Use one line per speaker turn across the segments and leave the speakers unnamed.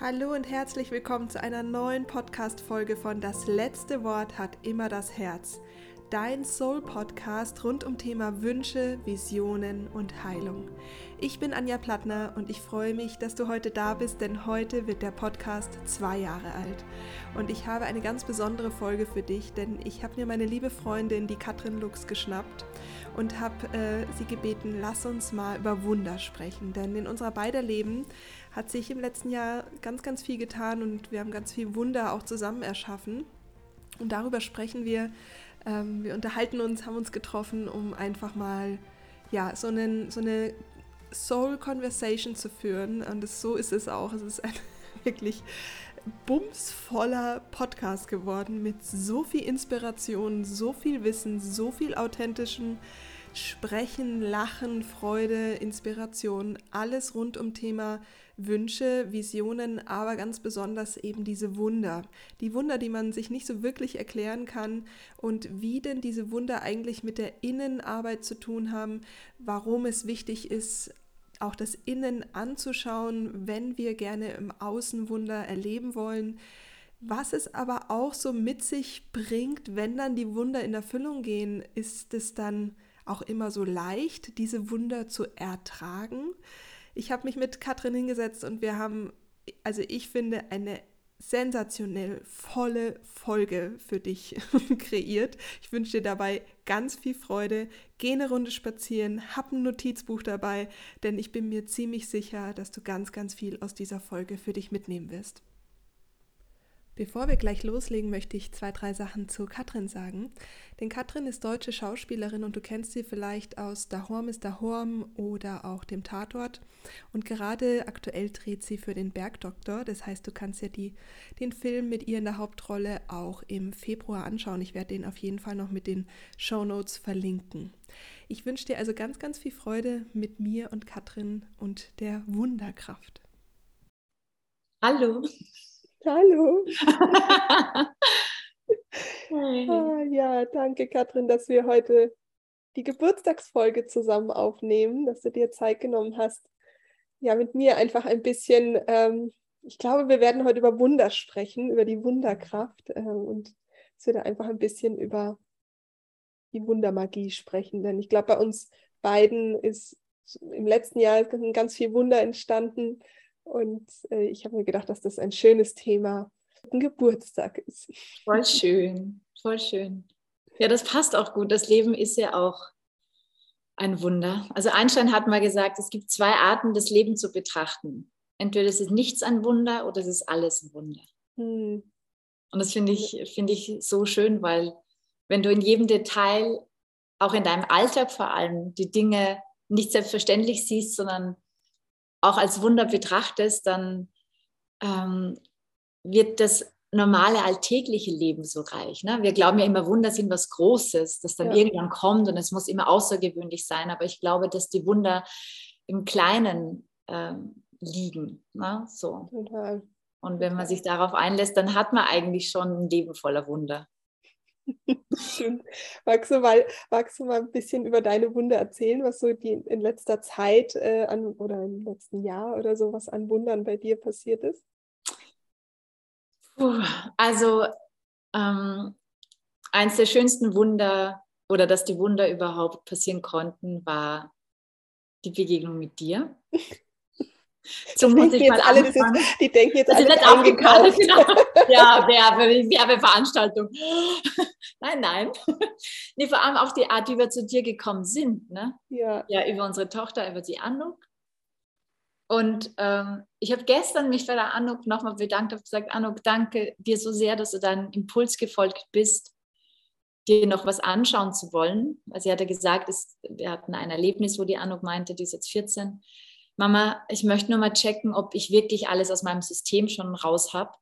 Hallo und herzlich willkommen zu einer neuen Podcast-Folge von Das letzte Wort hat immer das Herz. Dein Soul-Podcast rund um Thema Wünsche, Visionen und Heilung. Ich bin Anja Plattner und ich freue mich, dass du heute da bist, denn heute wird der Podcast zwei Jahre alt. Und ich habe eine ganz besondere Folge für dich, denn ich habe mir meine liebe Freundin, die Katrin Lux, geschnappt und habe äh, sie gebeten, lass uns mal über Wunder sprechen. Denn in unserer beider Leben hat sich im letzten Jahr ganz, ganz viel getan und wir haben ganz viel Wunder auch zusammen erschaffen. Und darüber sprechen wir. Ähm, wir unterhalten uns, haben uns getroffen, um einfach mal ja, so, einen, so eine Soul Conversation zu führen. Und das, so ist es auch. Es ist ein wirklich bumsvoller Podcast geworden mit so viel Inspiration, so viel Wissen, so viel authentischen Sprechen, Lachen, Freude, Inspiration, alles rund um Thema Wünsche, Visionen, aber ganz besonders eben diese Wunder. Die Wunder, die man sich nicht so wirklich erklären kann und wie denn diese Wunder eigentlich mit der Innenarbeit zu tun haben, warum es wichtig ist, auch das Innen anzuschauen, wenn wir gerne im Außen Wunder erleben wollen. Was es aber auch so mit sich bringt, wenn dann die Wunder in Erfüllung gehen, ist es dann auch immer so leicht, diese Wunder zu ertragen. Ich habe mich mit Katrin hingesetzt und wir haben, also ich finde, eine sensationell volle Folge für dich kreiert. Ich wünsche dir dabei ganz viel Freude. Geh eine Runde spazieren, hab ein Notizbuch dabei, denn ich bin mir ziemlich sicher, dass du ganz, ganz viel aus dieser Folge für dich mitnehmen wirst. Bevor wir gleich loslegen, möchte ich zwei, drei Sachen zu Katrin sagen. Denn Katrin ist deutsche Schauspielerin und du kennst sie vielleicht aus Dahorm ist Dahorm oder auch dem Tatort. Und gerade aktuell dreht sie für den Bergdoktor. Das heißt, du kannst ja die, den Film mit ihr in der Hauptrolle auch im Februar anschauen. Ich werde den auf jeden Fall noch mit den Show Notes verlinken. Ich wünsche dir also ganz, ganz viel Freude mit mir und Katrin und der Wunderkraft.
Hallo.
Hallo. ah, ja, danke Katrin, dass wir heute die Geburtstagsfolge zusammen aufnehmen, dass du dir Zeit genommen hast, ja, mit mir einfach ein bisschen, ähm, ich glaube, wir werden heute über Wunder sprechen, über die Wunderkraft ähm, und dass wir da einfach ein bisschen über die Wundermagie sprechen, denn ich glaube, bei uns beiden ist im letzten Jahr ganz viel Wunder entstanden und äh, ich habe mir gedacht, dass das ein schönes Thema ein Geburtstag ist.
Voll schön, voll schön. Ja, das passt auch gut. Das Leben ist ja auch ein Wunder. Also Einstein hat mal gesagt, es gibt zwei Arten, das Leben zu betrachten. Entweder ist es nichts ein Wunder oder es ist alles ein Wunder. Hm. Und das finde ich, find ich so schön, weil wenn du in jedem Detail, auch in deinem Alltag vor allem, die Dinge nicht selbstverständlich siehst, sondern auch als Wunder betrachtest, dann ähm, wird das normale alltägliche Leben so reich. Ne? Wir glauben ja immer, Wunder sind was Großes, das dann ja. irgendwann kommt und es muss immer außergewöhnlich sein. Aber ich glaube, dass die Wunder im Kleinen ähm, liegen. Ne? So. Total. Und wenn man sich darauf einlässt, dann hat man eigentlich schon ein Leben voller Wunder.
Schön. Magst du, mal, magst du mal ein bisschen über deine Wunder erzählen, was so die in letzter Zeit äh, an, oder im letzten Jahr oder so, was an Wundern bei dir passiert ist?
Puh, also ähm, eins der schönsten Wunder oder dass die Wunder überhaupt passieren konnten, war die Begegnung mit dir.
So muss ich mal alle, jetzt, die denken jetzt alle nicht eingekauft.
Genau. Ja, Werbe, Werbeveranstaltung. Nein, nein. Nee, vor allem auch die Art, wie wir zu dir gekommen sind. Ne? Ja. ja, über unsere Tochter, über die Anuk. Und ähm, ich habe gestern mich bei der Anuk nochmal bedankt und gesagt, Anuk, danke dir so sehr, dass du deinem Impuls gefolgt bist, dir noch was anschauen zu wollen. Also sie hatte gesagt, es, wir hatten ein Erlebnis, wo die Anuk meinte, die ist jetzt 14, Mama, ich möchte nur mal checken, ob ich wirklich alles aus meinem System schon raus habe.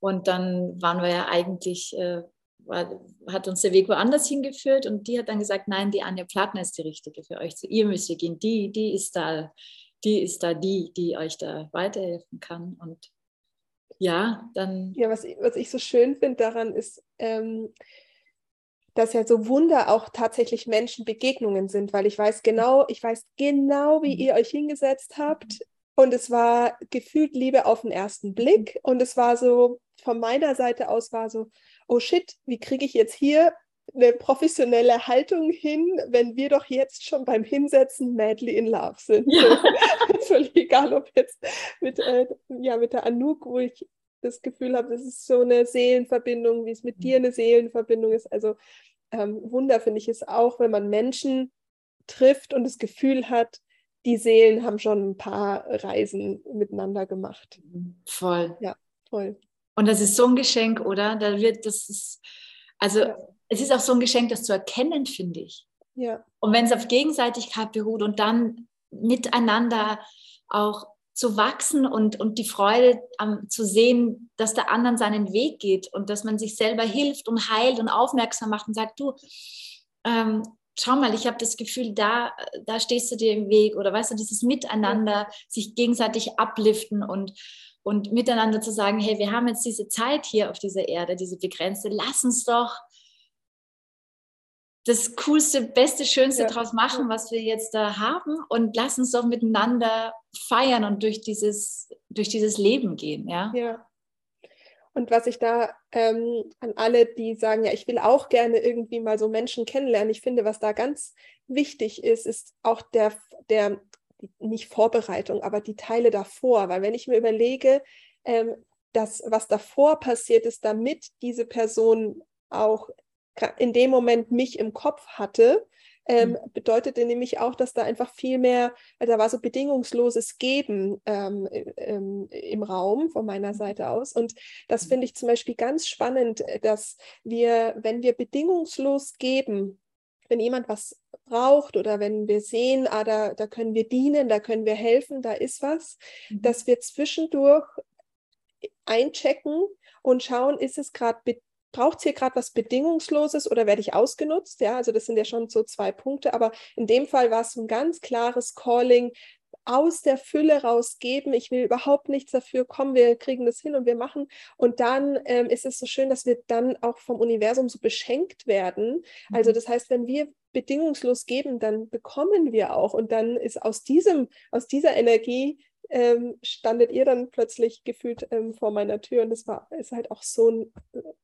Und dann waren wir ja eigentlich, äh, war, hat uns der Weg woanders hingeführt und die hat dann gesagt, nein, die Anja Plattner ist die Richtige für euch. Zu ihr müsst ihr gehen. Die, die ist da, die ist da die, die euch da weiterhelfen kann. Und ja, dann.
Ja, was, was ich so schön finde daran ist, ähm, dass ja so Wunder auch tatsächlich Menschenbegegnungen sind, weil ich weiß genau, ich weiß genau, wie mhm. ihr euch hingesetzt habt Und es war gefühlt Liebe auf den ersten Blick. Und es war so, von meiner Seite aus war so, oh shit, wie kriege ich jetzt hier eine professionelle Haltung hin, wenn wir doch jetzt schon beim Hinsetzen madly in love sind. Ja. So, egal, ob jetzt mit, äh, ja, mit der Anouk, wo ich das Gefühl habe, das ist so eine Seelenverbindung, wie es mit dir eine Seelenverbindung ist. Also ähm, Wunder finde ich es auch, wenn man Menschen trifft und das Gefühl hat, die Seelen haben schon ein paar Reisen miteinander gemacht.
Voll.
Ja, voll.
Und das ist so ein Geschenk, oder? Da wird, das ist, also ja. es ist auch so ein Geschenk, das zu erkennen, finde ich.
Ja.
Und wenn es auf Gegenseitigkeit beruht und dann miteinander auch zu wachsen und, und die Freude um, zu sehen, dass der anderen seinen Weg geht und dass man sich selber hilft und heilt und aufmerksam macht und sagt, du, ähm, schau mal, ich habe das Gefühl, da, da stehst du dir im Weg oder weißt du, dieses Miteinander, sich gegenseitig abliften und, und miteinander zu sagen, hey, wir haben jetzt diese Zeit hier auf dieser Erde, diese begrenzte, lass uns doch das Coolste, Beste, Schönste ja. draus machen, was wir jetzt da haben und lass uns doch miteinander feiern und durch dieses, durch dieses Leben gehen. Ja.
ja. Und was ich da ähm, an alle, die sagen, ja, ich will auch gerne irgendwie mal so Menschen kennenlernen, ich finde, was da ganz wichtig ist, ist auch der, der nicht Vorbereitung, aber die Teile davor. Weil wenn ich mir überlege, ähm, dass was davor passiert ist, damit diese Person auch in dem Moment mich im Kopf hatte, ähm, mhm. bedeutete nämlich auch, dass da einfach viel mehr, also da war so bedingungsloses Geben ähm, ähm, im Raum von meiner mhm. Seite aus. Und das mhm. finde ich zum Beispiel ganz spannend, äh, dass wir, wenn wir bedingungslos geben, wenn jemand was braucht oder wenn wir sehen, ah, da, da können wir dienen, da können wir helfen, da ist was, dass wir zwischendurch einchecken und schauen, ist es gerade braucht es hier gerade was Bedingungsloses oder werde ich ausgenutzt? Ja, also das sind ja schon so zwei Punkte, aber in dem Fall war es ein ganz klares Calling, aus der Fülle rausgeben. Ich will überhaupt nichts dafür. Komm, wir kriegen das hin und wir machen. Und dann ähm, ist es so schön, dass wir dann auch vom Universum so beschenkt werden. Also mhm. das heißt, wenn wir bedingungslos geben, dann bekommen wir auch. Und dann ist aus diesem, aus dieser Energie ähm, standet ihr dann plötzlich gefühlt ähm, vor meiner Tür und es war ist halt auch so ein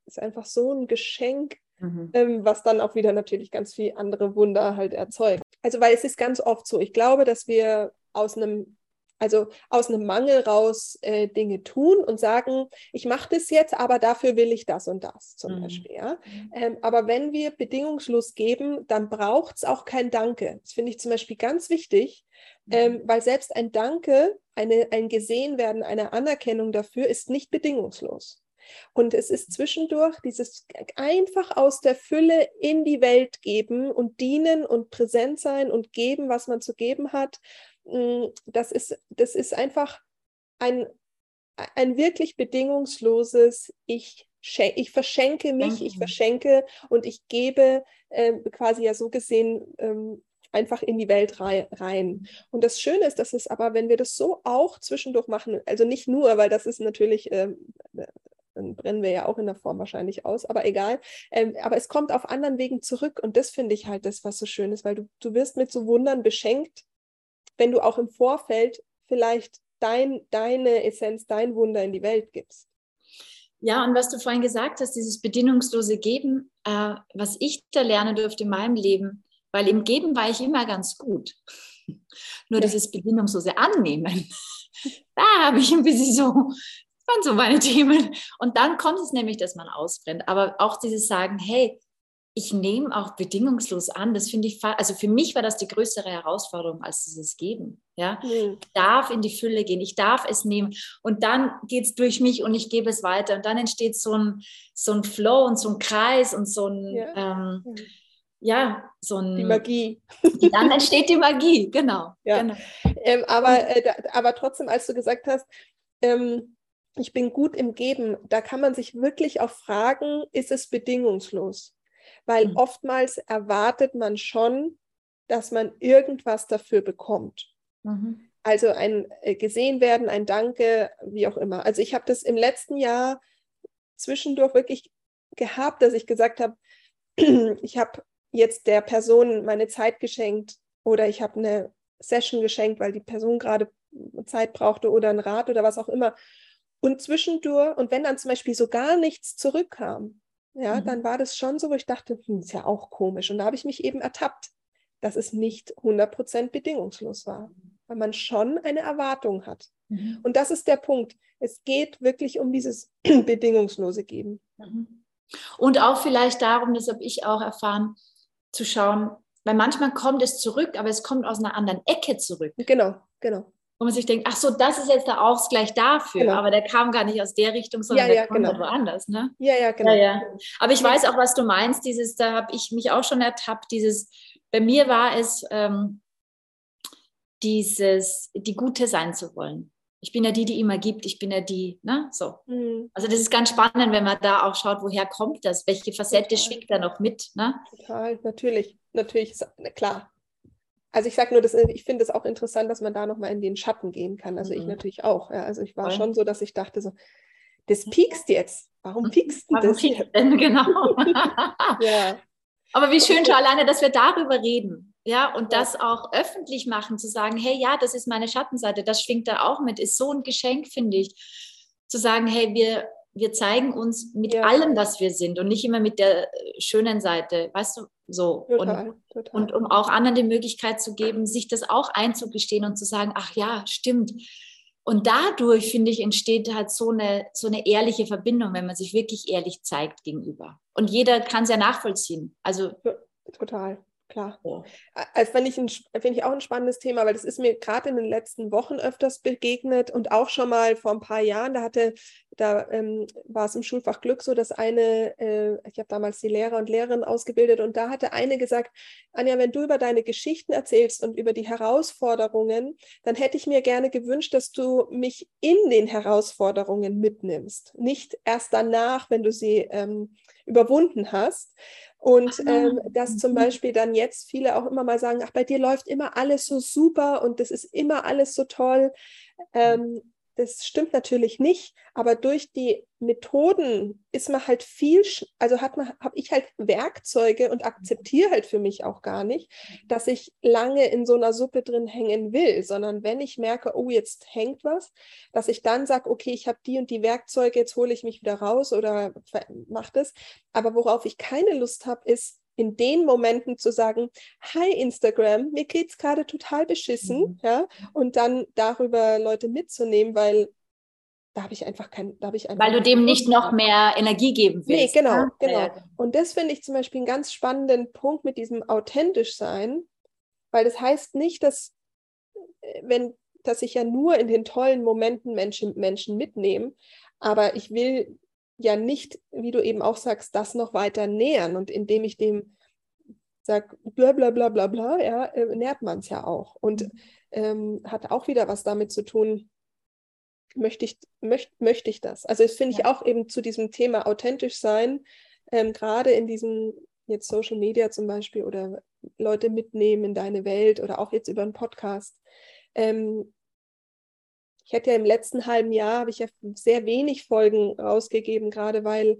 ist einfach so ein Geschenk, mhm. ähm, was dann auch wieder natürlich ganz viel andere Wunder halt erzeugt. Also weil es ist ganz oft so, ich glaube, dass wir aus einem also aus einem Mangel raus äh, Dinge tun und sagen, ich mache das jetzt, aber dafür will ich das und das zum mhm. Beispiel. Ja? Mhm. Ähm, aber wenn wir bedingungslos geben, dann braucht es auch kein Danke. Das finde ich zum Beispiel ganz wichtig, ähm, mhm. weil selbst ein Danke, eine, ein Gesehenwerden, eine Anerkennung dafür ist nicht bedingungslos. Und es ist zwischendurch dieses einfach aus der Fülle in die Welt geben und dienen und präsent sein und geben, was man zu geben hat. Mm, das ist, das ist einfach ein, ein wirklich bedingungsloses Ich ich verschenke mich, ich verschenke und ich gebe äh, quasi ja so gesehen ähm, einfach in die Welt rein. Und das Schöne ist, dass es aber, wenn wir das so auch zwischendurch machen, also nicht nur, weil das ist natürlich, ähm, dann brennen wir ja auch in der Form wahrscheinlich aus, aber egal. Ähm, aber es kommt auf anderen Wegen zurück und das finde ich halt das, was so schön ist, weil du, du wirst mit so Wundern beschenkt, wenn du auch im Vorfeld vielleicht dein, deine Essenz, dein Wunder in die Welt gibst.
Ja, und was du vorhin gesagt hast, dieses bedingungslose Geben, äh, was ich da lernen durfte in meinem Leben, weil im Geben war ich immer ganz gut. Nur dieses bedingungslose Annehmen, da habe ich ein bisschen so, das waren so meine Themen. Und dann kommt es nämlich, dass man ausbrennt. Aber auch dieses Sagen, hey, ich nehme auch bedingungslos an. Das finde ich, also für mich war das die größere Herausforderung als dieses Geben. Ja, mhm. ich darf in die Fülle gehen, ich darf es nehmen und dann geht es durch mich und ich gebe es weiter und dann entsteht so ein, so ein Flow und so ein Kreis und so ein, ja, ähm, mhm. ja so ein.
Die Magie.
Dann entsteht die Magie, genau.
Ja.
genau.
Ähm, aber, äh, aber trotzdem, als du gesagt hast, ähm, ich bin gut im Geben, da kann man sich wirklich auch fragen, ist es bedingungslos? Weil mhm. oftmals erwartet man schon, dass man irgendwas dafür bekommt. Mhm. Also ein äh, gesehen werden, ein Danke, wie auch immer. Also ich habe das im letzten Jahr zwischendurch wirklich gehabt, dass ich gesagt habe, ich habe jetzt der Person meine Zeit geschenkt oder ich habe eine Session geschenkt, weil die Person gerade Zeit brauchte oder einen Rat oder was auch immer. Und zwischendurch, und wenn dann zum Beispiel so gar nichts zurückkam, ja, mhm. dann war das schon so, wo ich dachte, hm, ist ja auch komisch. Und da habe ich mich eben ertappt, dass es nicht 100% bedingungslos war, weil man schon eine Erwartung hat. Mhm. Und das ist der Punkt. Es geht wirklich um dieses bedingungslose Geben.
Mhm. Und auch vielleicht darum, das habe ich auch erfahren, zu schauen, weil manchmal kommt es zurück, aber es kommt aus einer anderen Ecke zurück.
Genau, genau.
Wo man sich denkt, ach so, das ist jetzt der Ausgleich dafür, genau. aber der kam gar nicht aus der Richtung, sondern ja, der ja, kommt genau. woanders. Ne?
Ja, ja, genau. Ja, ja.
Aber ich weiß auch, was du meinst, dieses, da habe ich mich auch schon ertappt, dieses, bei mir war es ähm, dieses, die Gute sein zu wollen. Ich bin ja die, die immer gibt, ich bin ja die, ne? So. Mhm. Also das ist ganz spannend, wenn man da auch schaut, woher kommt das, welche Facette Total. schwingt da noch mit, ne?
Total, natürlich, natürlich, klar. Also ich sage nur, dass, ich finde es auch interessant, dass man da nochmal in den Schatten gehen kann. Also mhm. ich natürlich auch. Ja. Also ich war Voll. schon so, dass ich dachte so, das piekst jetzt. Warum mhm. piekst du das piekst
denn? Genau. ja. Aber wie schön schon alleine, dass wir darüber reden. Ja, und ja. das auch öffentlich machen, zu sagen, hey, ja, das ist meine Schattenseite, das schwingt da auch mit, ist so ein Geschenk, finde ich. Zu sagen, hey, wir, wir zeigen uns mit ja. allem, was wir sind und nicht immer mit der äh, schönen Seite, weißt du, so. Total, und, total. und um auch anderen die Möglichkeit zu geben, sich das auch einzugestehen und zu sagen, ach ja, stimmt. Und dadurch, finde ich, entsteht halt so eine, so eine ehrliche Verbindung, wenn man sich wirklich ehrlich zeigt gegenüber. Und jeder kann es ja nachvollziehen. Also
total klar. Ja. Also finde ich, find ich auch ein spannendes Thema, weil das ist mir gerade in den letzten Wochen öfters begegnet und auch schon mal vor ein paar Jahren, da hatte, da ähm, war es im Schulfach Glück so, dass eine, äh, ich habe damals die Lehrer und Lehrerinnen ausgebildet und da hatte eine gesagt, Anja, wenn du über deine Geschichten erzählst und über die Herausforderungen, dann hätte ich mir gerne gewünscht, dass du mich in den Herausforderungen mitnimmst, nicht erst danach, wenn du sie ähm, überwunden hast. Und ähm, dass zum mhm. Beispiel dann jetzt viele auch immer mal sagen, ach, bei dir läuft immer alles so super und das ist immer alles so toll. Ähm, das stimmt natürlich nicht, aber durch die Methoden ist man halt viel, also hat man, habe ich halt Werkzeuge und akzeptiere halt für mich auch gar nicht, dass ich lange in so einer Suppe drin hängen will, sondern wenn ich merke, oh, jetzt hängt was, dass ich dann sage, okay, ich habe die und die Werkzeuge, jetzt hole ich mich wieder raus oder mache das. Aber worauf ich keine Lust habe, ist, in den Momenten zu sagen, hi Instagram, mir geht's gerade total beschissen, mhm. ja, und dann darüber Leute mitzunehmen, weil da habe ich einfach kein, da habe ich einfach
weil du dem nicht noch mehr Energie geben willst.
Nee, genau, ja? genau. Ja. Und das finde ich zum Beispiel einen ganz spannenden Punkt mit diesem authentisch sein, weil das heißt nicht, dass äh, wenn dass ich ja nur in den tollen Momenten Menschen, Menschen mitnehme, aber ich will ja nicht, wie du eben auch sagst, das noch weiter nähern. Und indem ich dem sage, bla bla bla bla bla, ja, äh, nährt man es ja auch. Und mhm. ähm, hat auch wieder was damit zu tun, möchte ich, möcht, möchte ich das? Also das finde ich auch eben zu diesem Thema authentisch sein, ähm, gerade in diesem jetzt Social Media zum Beispiel oder Leute mitnehmen in deine Welt oder auch jetzt über einen Podcast. Ähm, ich hätte ja im letzten halben Jahr, habe ich ja sehr wenig Folgen rausgegeben, gerade weil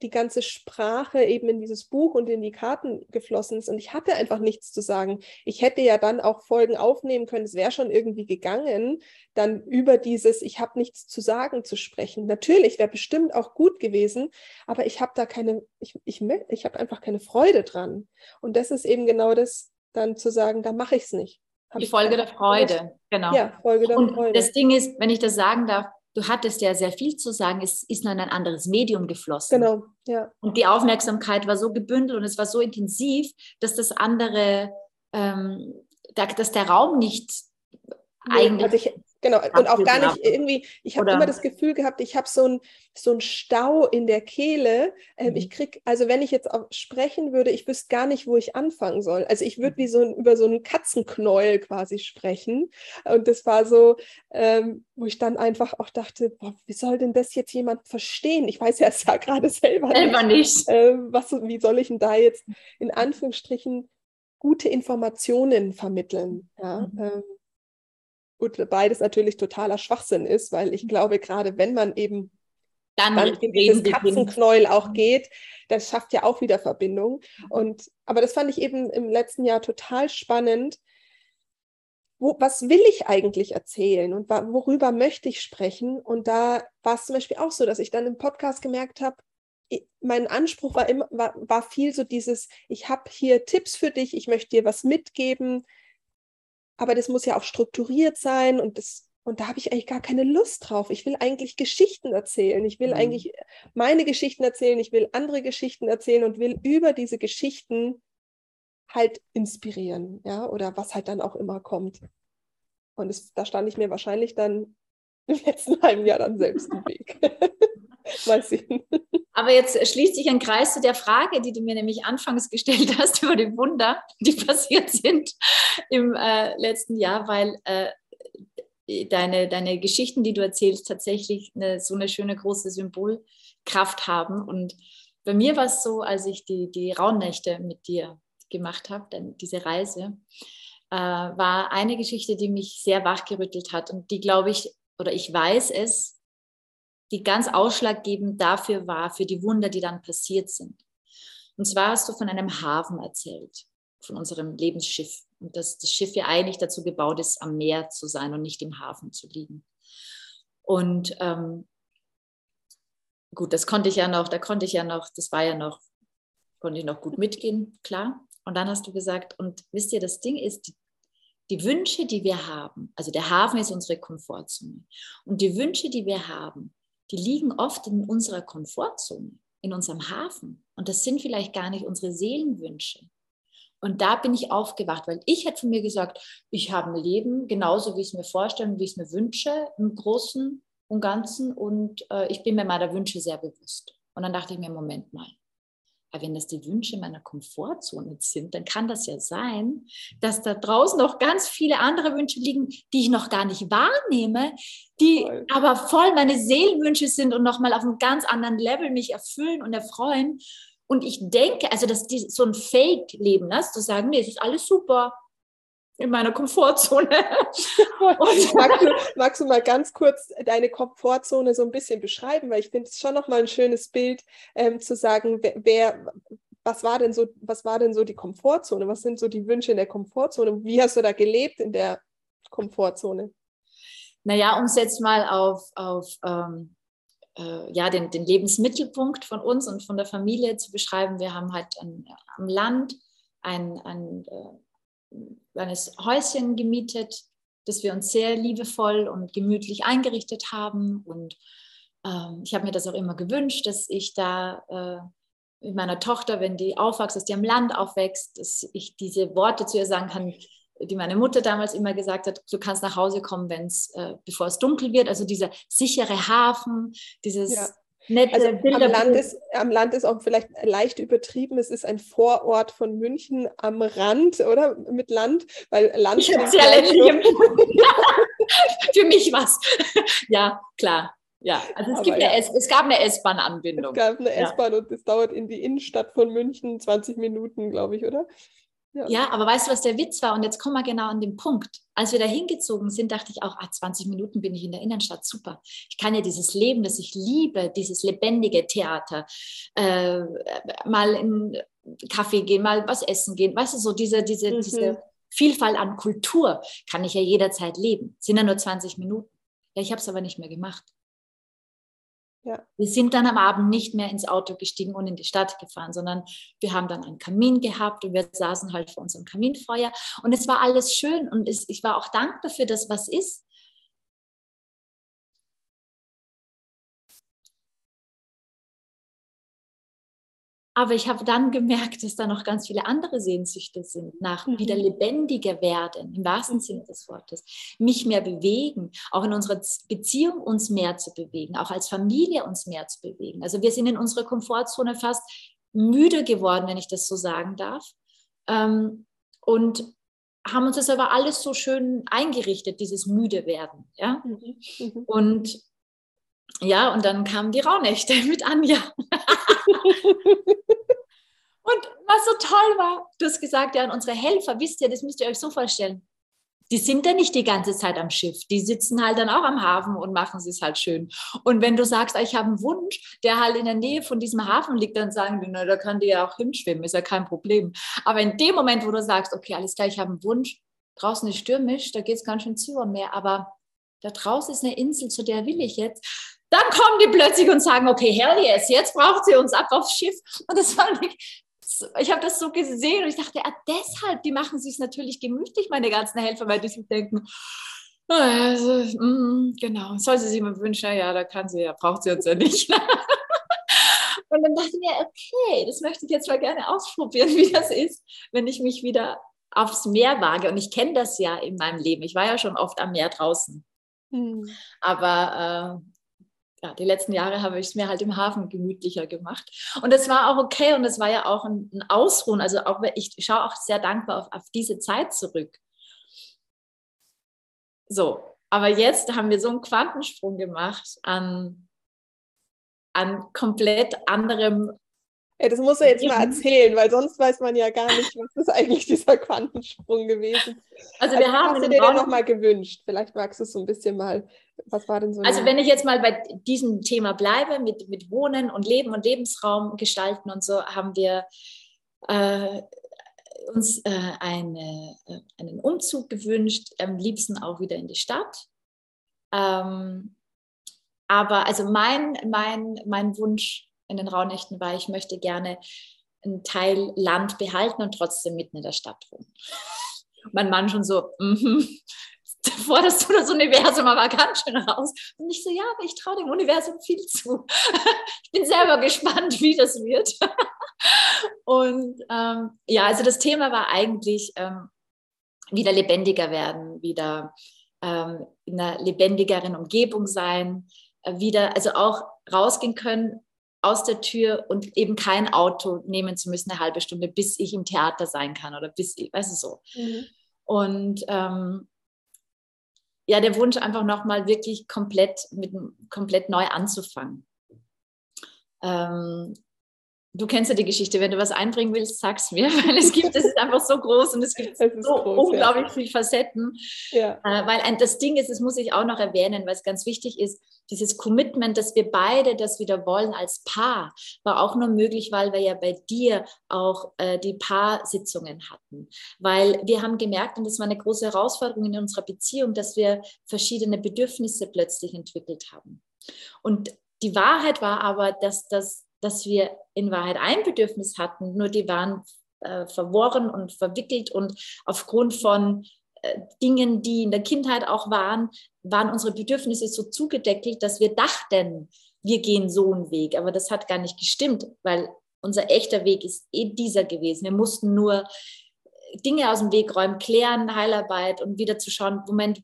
die ganze Sprache eben in dieses Buch und in die Karten geflossen ist. Und ich hatte einfach nichts zu sagen. Ich hätte ja dann auch Folgen aufnehmen können. Es wäre schon irgendwie gegangen, dann über dieses Ich habe nichts zu sagen zu sprechen. Natürlich wäre bestimmt auch gut gewesen, aber ich habe da keine, ich, ich, ich habe einfach keine Freude dran. Und das ist eben genau das, dann zu sagen, da mache ich es nicht.
Die Folge der Freude, genau. Ja, Folge der und Freude. Das Ding ist, wenn ich das sagen darf, du hattest ja sehr viel zu sagen, es ist nur in ein anderes Medium geflossen.
Genau, ja.
Und die Aufmerksamkeit war so gebündelt und es war so intensiv, dass das andere, ähm, dass der Raum nicht nee, eigentlich.
Also ich, Genau, und auch gar nicht irgendwie, ich habe immer das Gefühl gehabt, ich habe so einen so Stau in der Kehle. Ähm, mhm. Ich krieg, also wenn ich jetzt auch sprechen würde, ich wüsste gar nicht, wo ich anfangen soll. Also ich würde mhm. wie so ein, über so einen Katzenknäuel quasi sprechen. Und das war so, ähm, wo ich dann einfach auch dachte, boah, wie soll denn das jetzt jemand verstehen? Ich weiß ja es ja gerade selber,
selber nicht.
nicht. Äh, was, wie soll ich denn da jetzt in Anführungsstrichen gute Informationen vermitteln? Ja, mhm. ähm, Gut, beides natürlich totaler Schwachsinn ist, weil ich glaube, gerade wenn man eben dann, dann in dieses Katzenknäuel auch geht, das schafft ja auch wieder Verbindung. Und, aber das fand ich eben im letzten Jahr total spannend, wo, was will ich eigentlich erzählen und worüber möchte ich sprechen? Und da war es zum Beispiel auch so, dass ich dann im Podcast gemerkt habe, mein Anspruch war immer, war, war viel so dieses, ich habe hier Tipps für dich, ich möchte dir was mitgeben, aber das muss ja auch strukturiert sein und das und da habe ich eigentlich gar keine Lust drauf. Ich will eigentlich Geschichten erzählen. Ich will mhm. eigentlich meine Geschichten erzählen. Ich will andere Geschichten erzählen und will über diese Geschichten halt inspirieren, ja, oder was halt dann auch immer kommt. Und es, da stand ich mir wahrscheinlich dann im letzten halben Jahr dann selbst im Weg. Mal sehen.
Aber jetzt schließt sich ein Kreis zu der Frage, die du mir nämlich anfangs gestellt hast über die Wunder, die passiert sind im äh, letzten Jahr, weil äh, deine, deine Geschichten, die du erzählst, tatsächlich eine, so eine schöne große Symbolkraft haben. Und bei mir war es so, als ich die, die Rauhnächte mit dir gemacht habe, dann diese Reise, äh, war eine Geschichte, die mich sehr wachgerüttelt hat und die, glaube ich, oder ich weiß es, die ganz ausschlaggebend dafür war, für die Wunder, die dann passiert sind. Und zwar hast du von einem Hafen erzählt, von unserem Lebensschiff. Und dass das Schiff ja eigentlich dazu gebaut ist, am Meer zu sein und nicht im Hafen zu liegen. Und ähm, gut, das konnte ich ja noch, da konnte ich ja noch, das war ja noch, konnte ich noch gut mitgehen, klar. Und dann hast du gesagt, und wisst ihr, das Ding ist, die, die Wünsche, die wir haben, also der Hafen ist unsere Komfortzone. Und die Wünsche, die wir haben, die liegen oft in unserer Komfortzone, in unserem Hafen. Und das sind vielleicht gar nicht unsere Seelenwünsche. Und da bin ich aufgewacht, weil ich hätte von mir gesagt, ich habe ein Leben genauso, wie ich es mir vorstelle, wie ich es mir wünsche, im Großen und Ganzen. Und äh, ich bin mir meiner Wünsche sehr bewusst. Und dann dachte ich mir, Moment mal, aber wenn das die Wünsche meiner Komfortzone sind, dann kann das ja sein, dass da draußen noch ganz viele andere Wünsche liegen, die ich noch gar nicht wahrnehme, die voll. aber voll meine Seelenwünsche sind und nochmal auf einem ganz anderen Level mich erfüllen und erfreuen. Und ich denke, also das ist so ein Fake-Leben, ne? zu sagen, nee, es ist alles super, in meiner Komfortzone.
magst, du, magst, du, mal ganz kurz deine Komfortzone so ein bisschen beschreiben? Weil ich finde es schon nochmal ein schönes Bild, ähm, zu sagen, wer, wer, was war denn so, was war denn so die Komfortzone? Was sind so die Wünsche in der Komfortzone? Wie hast du da gelebt in der Komfortzone?
Naja, um es jetzt mal auf, auf ähm, äh, ja, den, den Lebensmittelpunkt von uns und von der Familie zu beschreiben. Wir haben halt an, am Land ein, ein äh, kleines Häuschen gemietet, das wir uns sehr liebevoll und gemütlich eingerichtet haben. Und ähm, ich habe mir das auch immer gewünscht, dass ich da äh, mit meiner Tochter, wenn die aufwächst, dass die am Land aufwächst, dass ich diese Worte zu ihr sagen kann, die meine Mutter damals immer gesagt hat, du kannst nach Hause kommen, wenn's, äh, bevor es dunkel wird. Also dieser sichere Hafen, dieses ja.
Nette also am Land, ist, am Land ist auch vielleicht leicht übertrieben. Es ist ein Vorort von München am Rand, oder? Mit Land, weil Land. Ich
sehr ländlich. Für mich was. ja, klar. Ja, also es, gibt ja. eine es gab eine S-Bahn-Anbindung.
Es gab eine S-Bahn und es dauert in die Innenstadt von München 20 Minuten, glaube ich, oder?
Ja. ja. aber weißt du, was der Witz war? Und jetzt kommen wir genau an den Punkt. Als wir da hingezogen sind, dachte ich auch, ah, 20 Minuten bin ich in der Innenstadt, super. Ich kann ja dieses Leben, das ich liebe, dieses lebendige Theater, äh, mal in Kaffee gehen, mal was essen gehen, weißt du, so diese, diese, mhm. diese Vielfalt an Kultur kann ich ja jederzeit leben. Sind ja nur 20 Minuten. Ja, ich habe es aber nicht mehr gemacht. Ja. Wir sind dann am Abend nicht mehr ins Auto gestiegen und in die Stadt gefahren, sondern wir haben dann einen Kamin gehabt und wir saßen halt vor unserem Kaminfeuer und es war alles schön und es, ich war auch dankbar für das, was ist. Aber ich habe dann gemerkt, dass da noch ganz viele andere Sehnsüchte sind, nach mhm. wieder lebendiger werden, im wahrsten mhm. Sinne des Wortes, mich mehr bewegen, auch in unserer Beziehung uns mehr zu bewegen, auch als Familie uns mehr zu bewegen. Also wir sind in unserer Komfortzone fast müde geworden, wenn ich das so sagen darf. Ähm, und haben uns das aber alles so schön eingerichtet, dieses müde werden. Ja? Mhm. mhm. Und ja, und dann kamen die Rauhnächte mit Anja. Und was so toll war, du hast gesagt, ja, und unsere Helfer, wisst ihr, das müsst ihr euch so vorstellen, die sind ja nicht die ganze Zeit am Schiff. Die sitzen halt dann auch am Hafen und machen es halt schön. Und wenn du sagst, ich habe einen Wunsch, der halt in der Nähe von diesem Hafen liegt, dann sagen die, na, da kann die ja auch hinschwimmen, ist ja kein Problem. Aber in dem Moment, wo du sagst, okay, alles klar, ich habe einen Wunsch, draußen ist stürmisch, da geht es ganz schön zu am Meer, aber da draußen ist eine Insel, zu der will ich jetzt. Dann kommen die plötzlich und sagen, okay, hell yes, jetzt braucht sie uns ab aufs Schiff. Und das war nicht, ich habe das so gesehen und ich dachte, ja, deshalb, die machen sich natürlich gemütlich, meine ganzen Helfer, weil die sich denken, also, mm, genau, soll sie sich mal wünschen, ja, da kann sie ja, braucht sie uns ja nicht. und dann dachte ich mir, okay, das möchte ich jetzt mal gerne ausprobieren, wie das ist, wenn ich mich wieder aufs Meer wage. Und ich kenne das ja in meinem Leben. Ich war ja schon oft am Meer draußen. Hm. Aber äh, ja, die letzten Jahre habe ich es mir halt im Hafen gemütlicher gemacht. Und es war auch okay und es war ja auch ein, ein Ausruhen. Also auch ich schaue auch sehr dankbar auf, auf diese Zeit zurück. So, aber jetzt haben wir so einen Quantensprung gemacht an, an komplett anderem
ja, das muss er jetzt mal erzählen, weil sonst weiß man ja gar nicht, was ist eigentlich dieser Quantensprung gewesen. Also wir also, haben hast du dir noch mal gewünscht? Vielleicht magst du es so ein bisschen mal. Was war denn so?
Also wenn ich jetzt mal bei diesem Thema bleibe mit, mit Wohnen und Leben und Lebensraum gestalten und so, haben wir äh, uns äh, eine, äh, einen Umzug gewünscht, am liebsten auch wieder in die Stadt. Ähm, aber also mein, mein, mein Wunsch in den Rauhnächten war, ich möchte gerne einen Teil Land behalten und trotzdem mitten in der Stadt wohnen. Mein Mann schon so, mhm. forderst du das Universum aber ganz schön raus. Und ich so, ja, aber ich traue dem Universum viel zu. ich bin selber gespannt, wie das wird. und ähm, ja, also das Thema war eigentlich ähm, wieder lebendiger werden, wieder ähm, in einer lebendigeren Umgebung sein, äh, wieder, also auch rausgehen können aus der Tür und eben kein Auto nehmen zu müssen, eine halbe Stunde, bis ich im Theater sein kann oder bis ich, weißt du so. Mhm. Und ähm, ja, der Wunsch einfach nochmal wirklich komplett mit komplett neu anzufangen. Ähm, Du kennst ja die Geschichte, wenn du was einbringen willst, sag's mir, weil es gibt, es ist einfach so groß und es gibt es so groß, unglaublich ja. viele Facetten. Ja. Äh, weil ein, das Ding ist, das muss ich auch noch erwähnen, weil es ganz wichtig ist, dieses Commitment, dass wir beide das wieder wollen als Paar, war auch nur möglich, weil wir ja bei dir auch äh, die Paarsitzungen hatten. Weil wir haben gemerkt, und das war eine große Herausforderung in unserer Beziehung, dass wir verschiedene Bedürfnisse plötzlich entwickelt haben. Und die Wahrheit war aber, dass das dass wir in Wahrheit ein Bedürfnis hatten, nur die waren äh, verworren und verwickelt und aufgrund von äh, Dingen, die in der Kindheit auch waren, waren unsere Bedürfnisse so zugedeckelt, dass wir dachten, wir gehen so einen Weg. Aber das hat gar nicht gestimmt, weil unser echter Weg ist eh dieser gewesen. Wir mussten nur Dinge aus dem Weg räumen, klären, Heilarbeit und wieder zu schauen, Moment,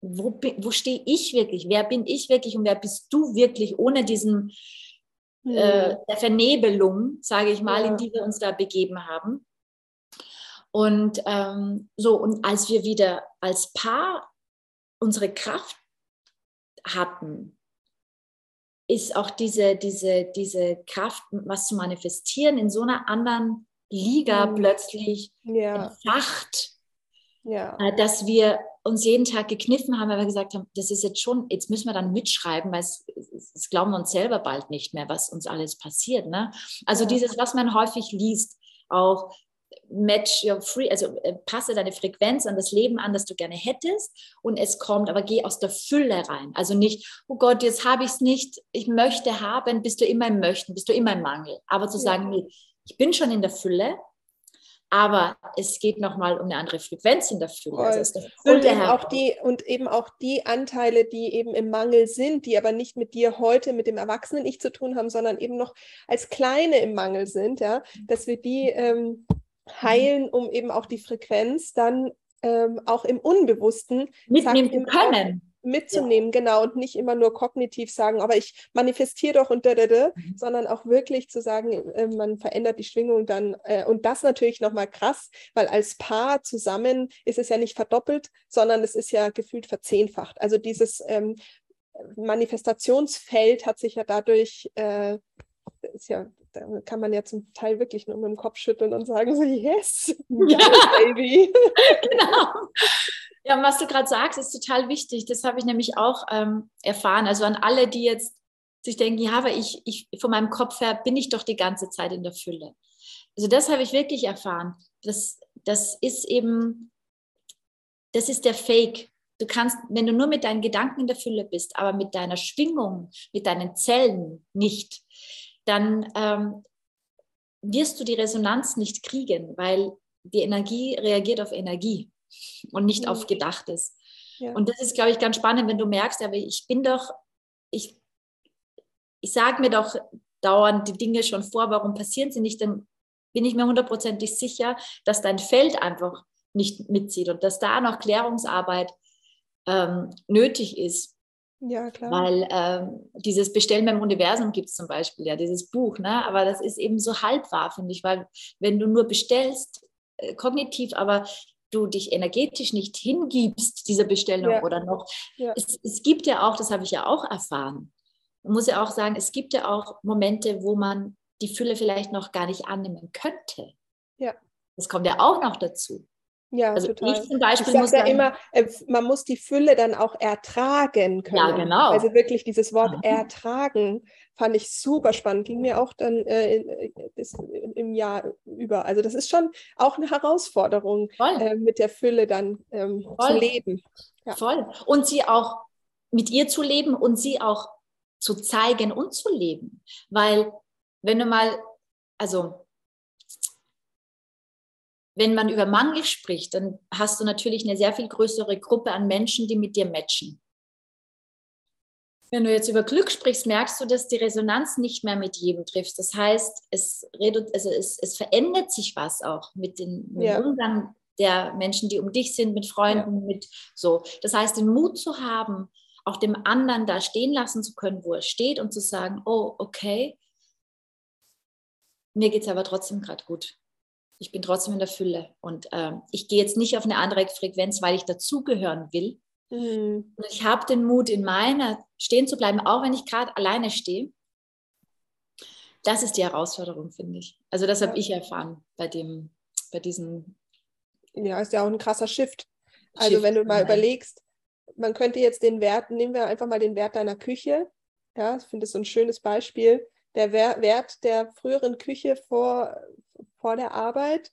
wo, wo stehe ich wirklich? Wer bin ich wirklich und wer bist du wirklich ohne diesen äh, der Vernebelung, sage ich mal, ja. in die wir uns da begeben haben. Und ähm, so, und als wir wieder als Paar unsere Kraft hatten, ist auch diese, diese, diese Kraft, was zu manifestieren, in so einer anderen Liga mhm. plötzlich ja. entfacht, ja. Äh, dass wir uns jeden Tag gekniffen haben, weil wir gesagt haben, das ist jetzt schon, jetzt müssen wir dann mitschreiben, weil es, es glauben wir uns selber bald nicht mehr, was uns alles passiert. Ne? Also ja. dieses, was man häufig liest, auch match your free, also äh, passe deine Frequenz an das Leben an, das du gerne hättest und es kommt, aber geh aus der Fülle rein. Also nicht, oh Gott, jetzt habe ich es nicht, ich möchte haben, bist du immer im Möchten, bist du immer im Mangel. Aber zu sagen, nee, ich bin schon in der Fülle, aber es geht nochmal um eine andere Frequenz in der Fülle. Also
und, eben auch die, und eben auch die Anteile, die eben im Mangel sind, die aber nicht mit dir heute, mit dem Erwachsenen-Ich zu tun haben, sondern eben noch als Kleine im Mangel sind, ja, dass wir die ähm, heilen, um eben auch die Frequenz dann ähm, auch im Unbewussten
mitnehmen können
mitzunehmen, ja. genau, und nicht immer nur kognitiv sagen, aber ich manifestiere doch und da, da, da, mhm. sondern auch wirklich zu sagen, äh, man verändert die Schwingung dann äh, und das natürlich nochmal krass, weil als Paar zusammen ist es ja nicht verdoppelt, sondern es ist ja gefühlt verzehnfacht. Also dieses ähm, Manifestationsfeld hat sich ja dadurch, äh, ist ja da kann man ja zum Teil wirklich nur mit dem Kopf schütteln und sagen so, yes, ja. baby.
genau. Ja, und was du gerade sagst, ist total wichtig. Das habe ich nämlich auch ähm, erfahren. Also an alle, die jetzt sich denken, ja, aber ich, ich, von meinem Kopf her bin ich doch die ganze Zeit in der Fülle. Also das habe ich wirklich erfahren. Das, das ist eben, das ist der Fake. Du kannst, wenn du nur mit deinen Gedanken in der Fülle bist, aber mit deiner Schwingung, mit deinen Zellen nicht, dann ähm, wirst du die Resonanz nicht kriegen, weil die Energie reagiert auf Energie und nicht mhm. auf Gedachtes. Ja. Und das ist, glaube ich, ganz spannend, wenn du merkst, aber ich bin doch, ich, ich sage mir doch dauernd die Dinge schon vor, warum passieren sie nicht, dann bin ich mir hundertprozentig sicher, dass dein Feld einfach nicht mitzieht und dass da noch Klärungsarbeit ähm, nötig ist.
Ja, klar.
Weil ähm, dieses Bestellen beim Universum gibt es zum Beispiel, ja, dieses Buch, ne? aber das ist eben so halb wahr, finde ich, weil wenn du nur bestellst, äh, kognitiv, aber du dich energetisch nicht hingibst, dieser Bestellung ja. oder noch, ja. es, es gibt ja auch, das habe ich ja auch erfahren, man muss ja auch sagen, es gibt ja auch Momente, wo man die Fülle vielleicht noch gar nicht annehmen könnte.
Ja.
Das kommt ja auch noch dazu.
Ja, also total. ich zum Beispiel ich muss ja immer, äh, man muss die Fülle dann auch ertragen können. Ja,
genau.
Also wirklich dieses Wort mhm. ertragen fand ich super spannend. Ging mir auch dann äh, im Jahr über. Also das ist schon auch eine Herausforderung, äh, mit der Fülle dann ähm, zu leben.
Ja. Voll. Und sie auch mit ihr zu leben und sie auch zu zeigen und zu leben. Weil wenn du mal, also wenn man über Mangel spricht, dann hast du natürlich eine sehr viel größere Gruppe an Menschen, die mit dir matchen. Wenn du jetzt über Glück sprichst, merkst du, dass die Resonanz nicht mehr mit jedem trifft. Das heißt, es, also es, es verändert sich was auch mit, den, mit ja. dem Umgang der Menschen, die um dich sind, mit Freunden, ja. mit so. Das heißt, den Mut zu haben, auch dem anderen da stehen lassen zu können, wo er steht und zu sagen, oh, okay, mir geht es aber trotzdem gerade gut ich bin trotzdem in der Fülle. Und ähm, ich gehe jetzt nicht auf eine andere Frequenz, weil ich dazugehören will. Mhm. Und ich habe den Mut, in meiner stehen zu bleiben, auch wenn ich gerade alleine stehe. Das ist die Herausforderung, finde ich. Also das habe ich erfahren bei dem, bei diesem.
Ja, ist ja auch ein krasser Shift. Also Shift, wenn du mal überlegst, man könnte jetzt den Wert, nehmen wir einfach mal den Wert deiner Küche. Ja, ich finde das so ein schönes Beispiel. Der Wert der früheren Küche vor vor der Arbeit?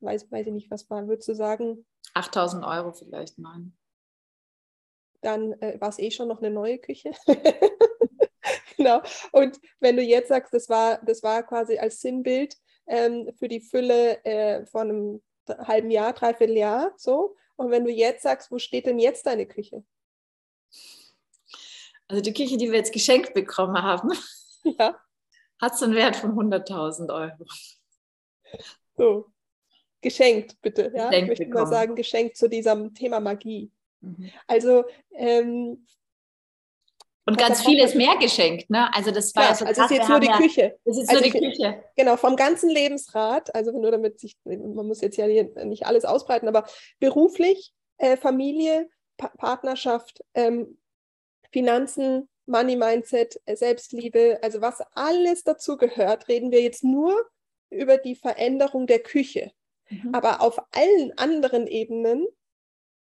Weiß, weiß ich nicht, was war, würdest du sagen?
8000 Euro vielleicht, nein.
Dann äh, war es eh schon noch eine neue Küche. genau. Und wenn du jetzt sagst, das war, das war quasi als Sinnbild ähm, für die Fülle äh, von einem halben Jahr, dreiviertel Jahr, so. Und wenn du jetzt sagst, wo steht denn jetzt deine Küche?
Also die Küche, die wir jetzt geschenkt bekommen haben, ja. hat so einen Wert von 100.000 Euro.
So, geschenkt, bitte. Ja? Geschenkt ich möchte mal sagen, geschenkt zu diesem Thema Magie. Mhm. Also, ähm,
und ganz vieles mehr geschenkt, ne? Also das war
ja, also, also ist jetzt nur die ja, Küche.
Das ist
also
nur die Küche.
Genau, vom ganzen Lebensrat, also nur damit sich, man muss jetzt ja nicht alles ausbreiten, aber beruflich, äh, Familie, pa Partnerschaft, ähm, Finanzen, Money Mindset, äh, Selbstliebe, also was alles dazu gehört, reden wir jetzt nur über die Veränderung der Küche. Mhm. Aber auf allen anderen Ebenen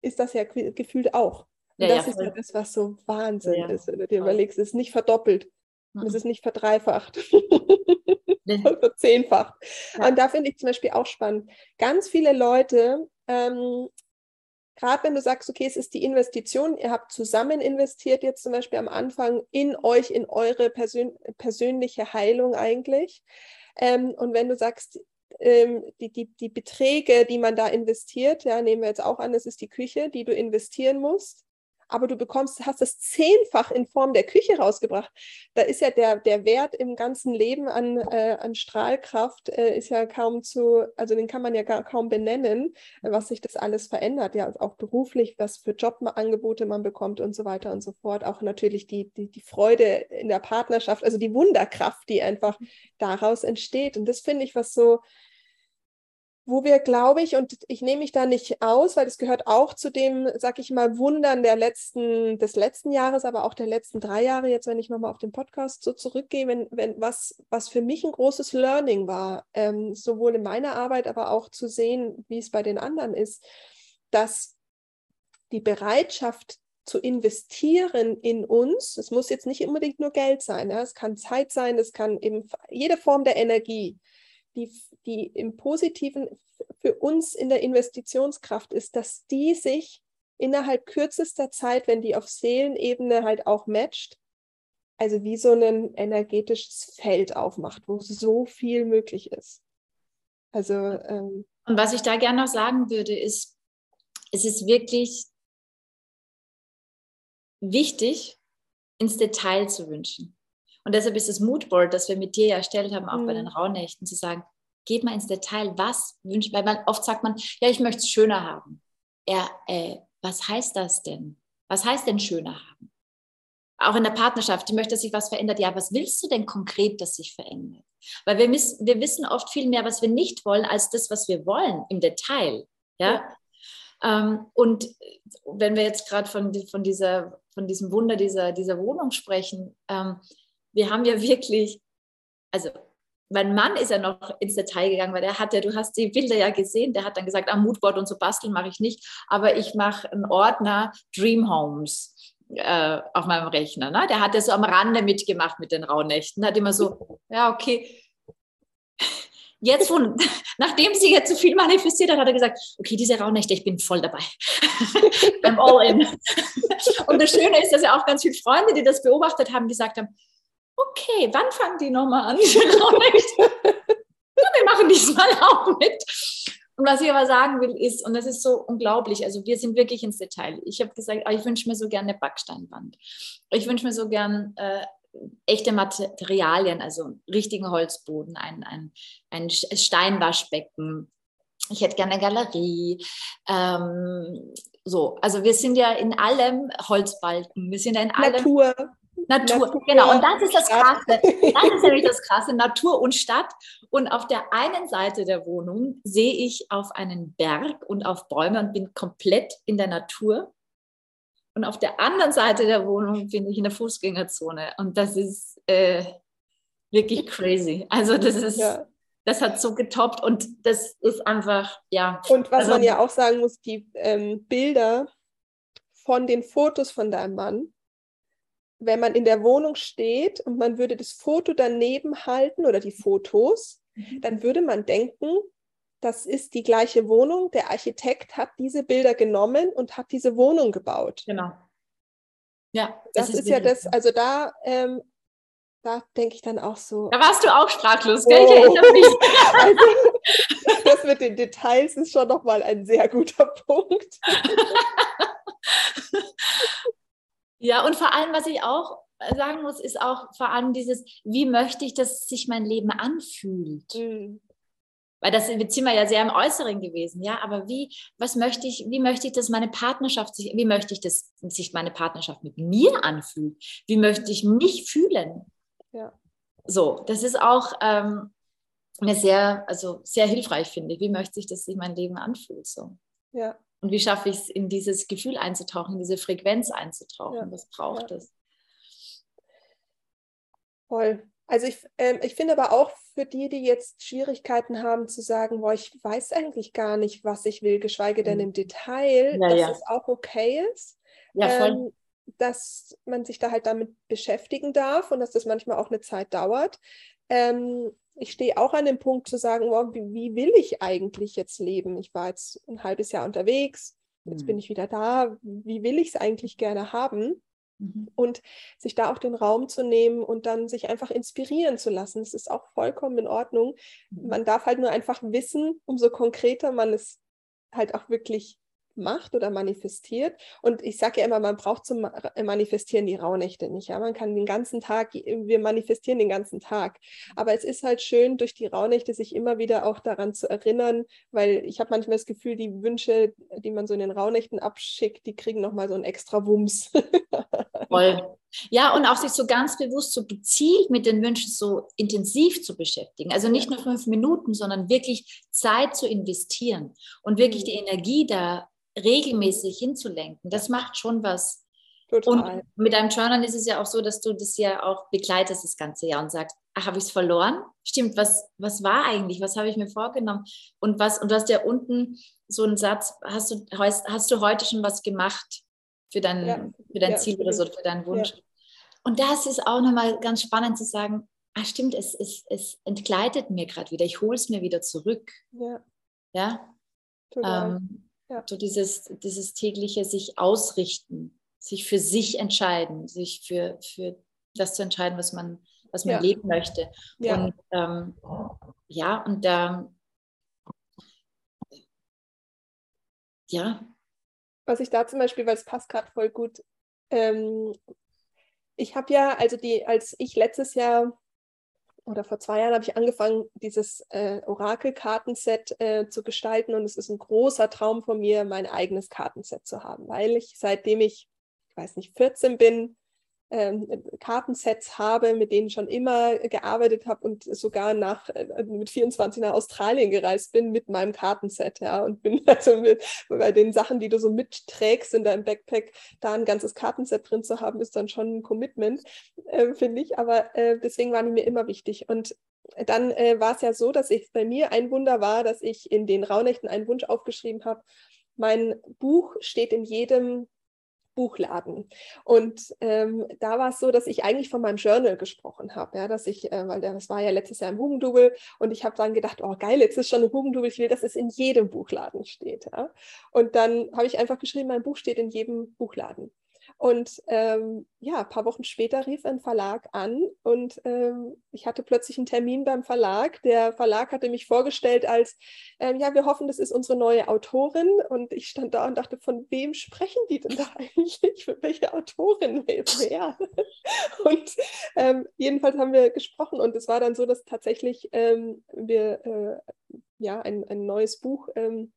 ist das ja gefühlt auch. Und ja, das ja, ist ja das, was so Wahnsinn ja, ist, wenn du dir überlegst. Es ist nicht verdoppelt. Mhm. Es ist nicht verdreifacht. verzehnfacht. Und da finde ich zum Beispiel auch spannend. Ganz viele Leute, ähm, gerade wenn du sagst, okay, es ist die Investition, ihr habt zusammen investiert jetzt zum Beispiel am Anfang in euch, in eure persön persönliche Heilung eigentlich. Ähm, und wenn du sagst, ähm, die, die, die Beträge, die man da investiert, ja, nehmen wir jetzt auch an, das ist die Küche, die du investieren musst, aber du bekommst, hast das zehnfach in Form der Küche rausgebracht. Da ist ja der, der Wert im ganzen Leben an, äh, an Strahlkraft, äh, ist ja kaum zu, also den kann man ja gar, kaum benennen, was sich das alles verändert, ja, auch beruflich, was für Jobangebote man bekommt und so weiter und so fort. Auch natürlich die, die, die Freude in der Partnerschaft, also die Wunderkraft, die einfach daraus entsteht. Und das finde ich was so, wo wir, glaube ich, und ich nehme mich da nicht aus, weil das gehört auch zu dem, sag ich mal, Wundern der letzten, des letzten Jahres, aber auch der letzten drei Jahre, jetzt, wenn ich nochmal auf den Podcast so zurückgehe, wenn, wenn was, was für mich ein großes Learning war, ähm, sowohl in meiner Arbeit, aber auch zu sehen, wie es bei den anderen ist, dass die Bereitschaft zu investieren in uns, es muss jetzt nicht unbedingt nur Geld sein, es kann Zeit sein, es kann eben jede Form der Energie, die, die im Positiven für uns in der Investitionskraft ist, dass die sich innerhalb kürzester Zeit, wenn die auf Seelenebene halt auch matcht, also wie so ein energetisches Feld aufmacht, wo so viel möglich ist.
Also ähm, und was ich da gerne noch sagen würde, ist, es ist wirklich wichtig, ins Detail zu wünschen. Und deshalb ist das Moodboard, das wir mit dir erstellt haben, auch mhm. bei den Rauhnächten, zu sagen, geht mal ins Detail, was wünscht, weil man oft sagt man, ja, ich möchte es schöner haben. Ja, äh, was heißt das denn? Was heißt denn schöner haben? Auch in der Partnerschaft, ich möchte, dass sich was verändert. Ja, was willst du denn konkret, dass sich verändert? Weil wir, miss, wir wissen oft viel mehr, was wir nicht wollen, als das, was wir wollen im Detail. Ja. ja. Ähm, und wenn wir jetzt gerade von, von, dieser, von diesem Wunder dieser, dieser Wohnung sprechen, ähm, wir haben ja wirklich, also mein Mann ist ja noch ins Detail gegangen, weil der hat ja, du hast die Bilder ja gesehen, der hat dann gesagt, am Moodboard und so basteln mache ich nicht, aber ich mache einen Ordner Dream Homes äh, auf meinem Rechner. Ne? Der hat ja so am Rande mitgemacht mit den Rauhnächten, hat immer so, ja, okay. Jetzt, wo, nachdem sie jetzt so viel manifestiert hat, hat er gesagt, okay, diese Rauhnächte, ich bin voll dabei. Beim All-In. Und das Schöne ist, dass ja auch ganz viele Freunde, die das beobachtet haben, gesagt haben, okay, wann fangen die nochmal an? wir machen diesmal auch mit. Und was ich aber sagen will, ist, und das ist so unglaublich, also wir sind wirklich ins Detail. Ich habe gesagt, oh, ich wünsche mir so gerne eine Backsteinwand. Ich wünsche mir so gern äh, echte Materialien, also richtigen Holzboden, ein, ein, ein Steinwaschbecken. Ich hätte gerne eine Galerie. Ähm, so, also wir sind ja in allem Holzbalken. Wir sind ja in allem.
Natur.
Natur, Natur, genau. Und das ist das Krasse. Das ist nämlich das Krasse, Natur und Stadt. Und auf der einen Seite der Wohnung sehe ich auf einen Berg und auf Bäume und bin komplett in der Natur. Und auf der anderen Seite der Wohnung bin ich in der Fußgängerzone. Und das ist äh, wirklich crazy. Also das ist, ja. das hat so getoppt und das ist einfach, ja.
Und was
also,
man ja auch sagen muss, die ähm, Bilder von den Fotos von deinem Mann, wenn man in der Wohnung steht und man würde das Foto daneben halten oder die Fotos, mhm. dann würde man denken, das ist die gleiche Wohnung. Der Architekt hat diese Bilder genommen und hat diese Wohnung gebaut.
Genau. Ja,
das, das ist, ist ja das, also da, ähm, da denke ich dann auch so.
Da warst du auch sprachlos, gell? Ich erinnere mich.
also, das mit den Details ist schon nochmal ein sehr guter Punkt.
Ja, und vor allem, was ich auch äh, sagen muss, ist auch vor allem dieses, wie möchte ich, dass sich mein Leben anfühlt? Mhm. Weil das sind wir ja sehr im Äußeren gewesen, ja. Aber wie, was möchte ich, wie möchte ich, dass meine Partnerschaft sich, wie möchte ich, dass sich meine Partnerschaft mit mir anfühlt? Wie möchte ich mich fühlen? Ja. So, das ist auch ähm, eine sehr, also sehr hilfreich, finde ich. Wie möchte ich, dass sich mein Leben anfühlt? So.
Ja.
Und wie schaffe ich es, in dieses Gefühl einzutauchen, in diese Frequenz einzutauchen? Ja. Was braucht ja. es?
Voll. Also ich, äh, ich finde aber auch für die, die jetzt Schwierigkeiten haben zu sagen, boah, ich weiß eigentlich gar nicht, was ich will, geschweige denn mhm. im Detail, ja, dass ja. es auch okay ist. Ja. Ähm, dass man sich da halt damit beschäftigen darf und dass das manchmal auch eine Zeit dauert. Ähm, ich stehe auch an dem Punkt zu sagen, wow, wie, wie, will ich eigentlich jetzt leben? Ich war jetzt ein halbes Jahr unterwegs, jetzt mhm. bin ich wieder da. Wie will ich es eigentlich gerne haben? Mhm. Und sich da auch den Raum zu nehmen und dann sich einfach inspirieren zu lassen, das ist auch vollkommen in Ordnung. Mhm. Man darf halt nur einfach wissen, umso konkreter man es halt auch wirklich macht oder manifestiert. Und ich sage ja immer, man braucht zum Manifestieren die Rauhnächte nicht. Ja? Man kann den ganzen Tag, wir manifestieren den ganzen Tag. Aber es ist halt schön, durch die Rauhnächte sich immer wieder auch daran zu erinnern, weil ich habe manchmal das Gefühl, die Wünsche, die man so in den Rauhnächten abschickt, die kriegen nochmal so einen extra Wumms.
Voll. Ja, und auch sich so ganz bewusst, so gezielt mit den Wünschen so intensiv zu beschäftigen. Also nicht nur fünf Minuten, sondern wirklich Zeit zu investieren und wirklich die Energie da regelmäßig hinzulenken, das macht schon was. Total. Und mit deinem Journal ist es ja auch so, dass du das ja auch begleitest das ganze Jahr und sagst, ach, habe ich es verloren? Stimmt, was, was war eigentlich? Was habe ich mir vorgenommen? Und was, und du hast ja unten so einen Satz, hast du, hast du heute schon was gemacht für dein, ja. für dein ja, Ziel oder so, für deinen Wunsch? Ja. Und das ist auch nochmal ganz spannend zu sagen, ah stimmt, es, es, es entgleitet mir gerade wieder, ich hole es mir wieder zurück.
Ja.
Ja. Ähm, ja. So dieses, dieses tägliche sich ausrichten, sich für sich entscheiden, sich für, für das zu entscheiden, was man, was man ja. leben möchte. Ja. Und ähm, ja, und da ja.
Was ich da zum Beispiel, weil es passt gerade voll gut, ähm, ich habe ja, also die, als ich letztes Jahr oder vor zwei Jahren habe ich angefangen, dieses äh, Orakel-Kartenset äh, zu gestalten und es ist ein großer Traum von mir, mein eigenes Kartenset zu haben, weil ich seitdem ich, ich weiß nicht, 14 bin, Kartensets habe, mit denen ich schon immer gearbeitet habe und sogar nach, äh, mit 24 nach Australien gereist bin mit meinem Kartenset, ja, und bin also mit, bei den Sachen, die du so mitträgst in deinem Backpack, da ein ganzes Kartenset drin zu haben, ist dann schon ein Commitment, äh, finde ich, aber äh, deswegen waren die mir immer wichtig und dann äh, war es ja so, dass ich bei mir ein Wunder war, dass ich in den Rauhnächten einen Wunsch aufgeschrieben habe. Mein Buch steht in jedem Buchladen. Und ähm, da war es so, dass ich eigentlich von meinem Journal gesprochen habe, ja, dass ich, äh, weil das war ja letztes Jahr im Hugendubel und ich habe dann gedacht, oh geil, jetzt ist schon ein Hugendubel, ich will, dass es in jedem Buchladen steht. Ja. Und dann habe ich einfach geschrieben, mein Buch steht in jedem Buchladen. Und ähm, ja, ein paar Wochen später rief ein Verlag an und ähm, ich hatte plötzlich einen Termin beim Verlag. Der Verlag hatte mich vorgestellt als, ähm, ja, wir hoffen, das ist unsere neue Autorin. Und ich stand da und dachte, von wem sprechen die denn da eigentlich? Für welche Autorin? Wer? und ähm, jedenfalls haben wir gesprochen und es war dann so, dass tatsächlich ähm, wir äh, ja ein, ein neues Buch ähm,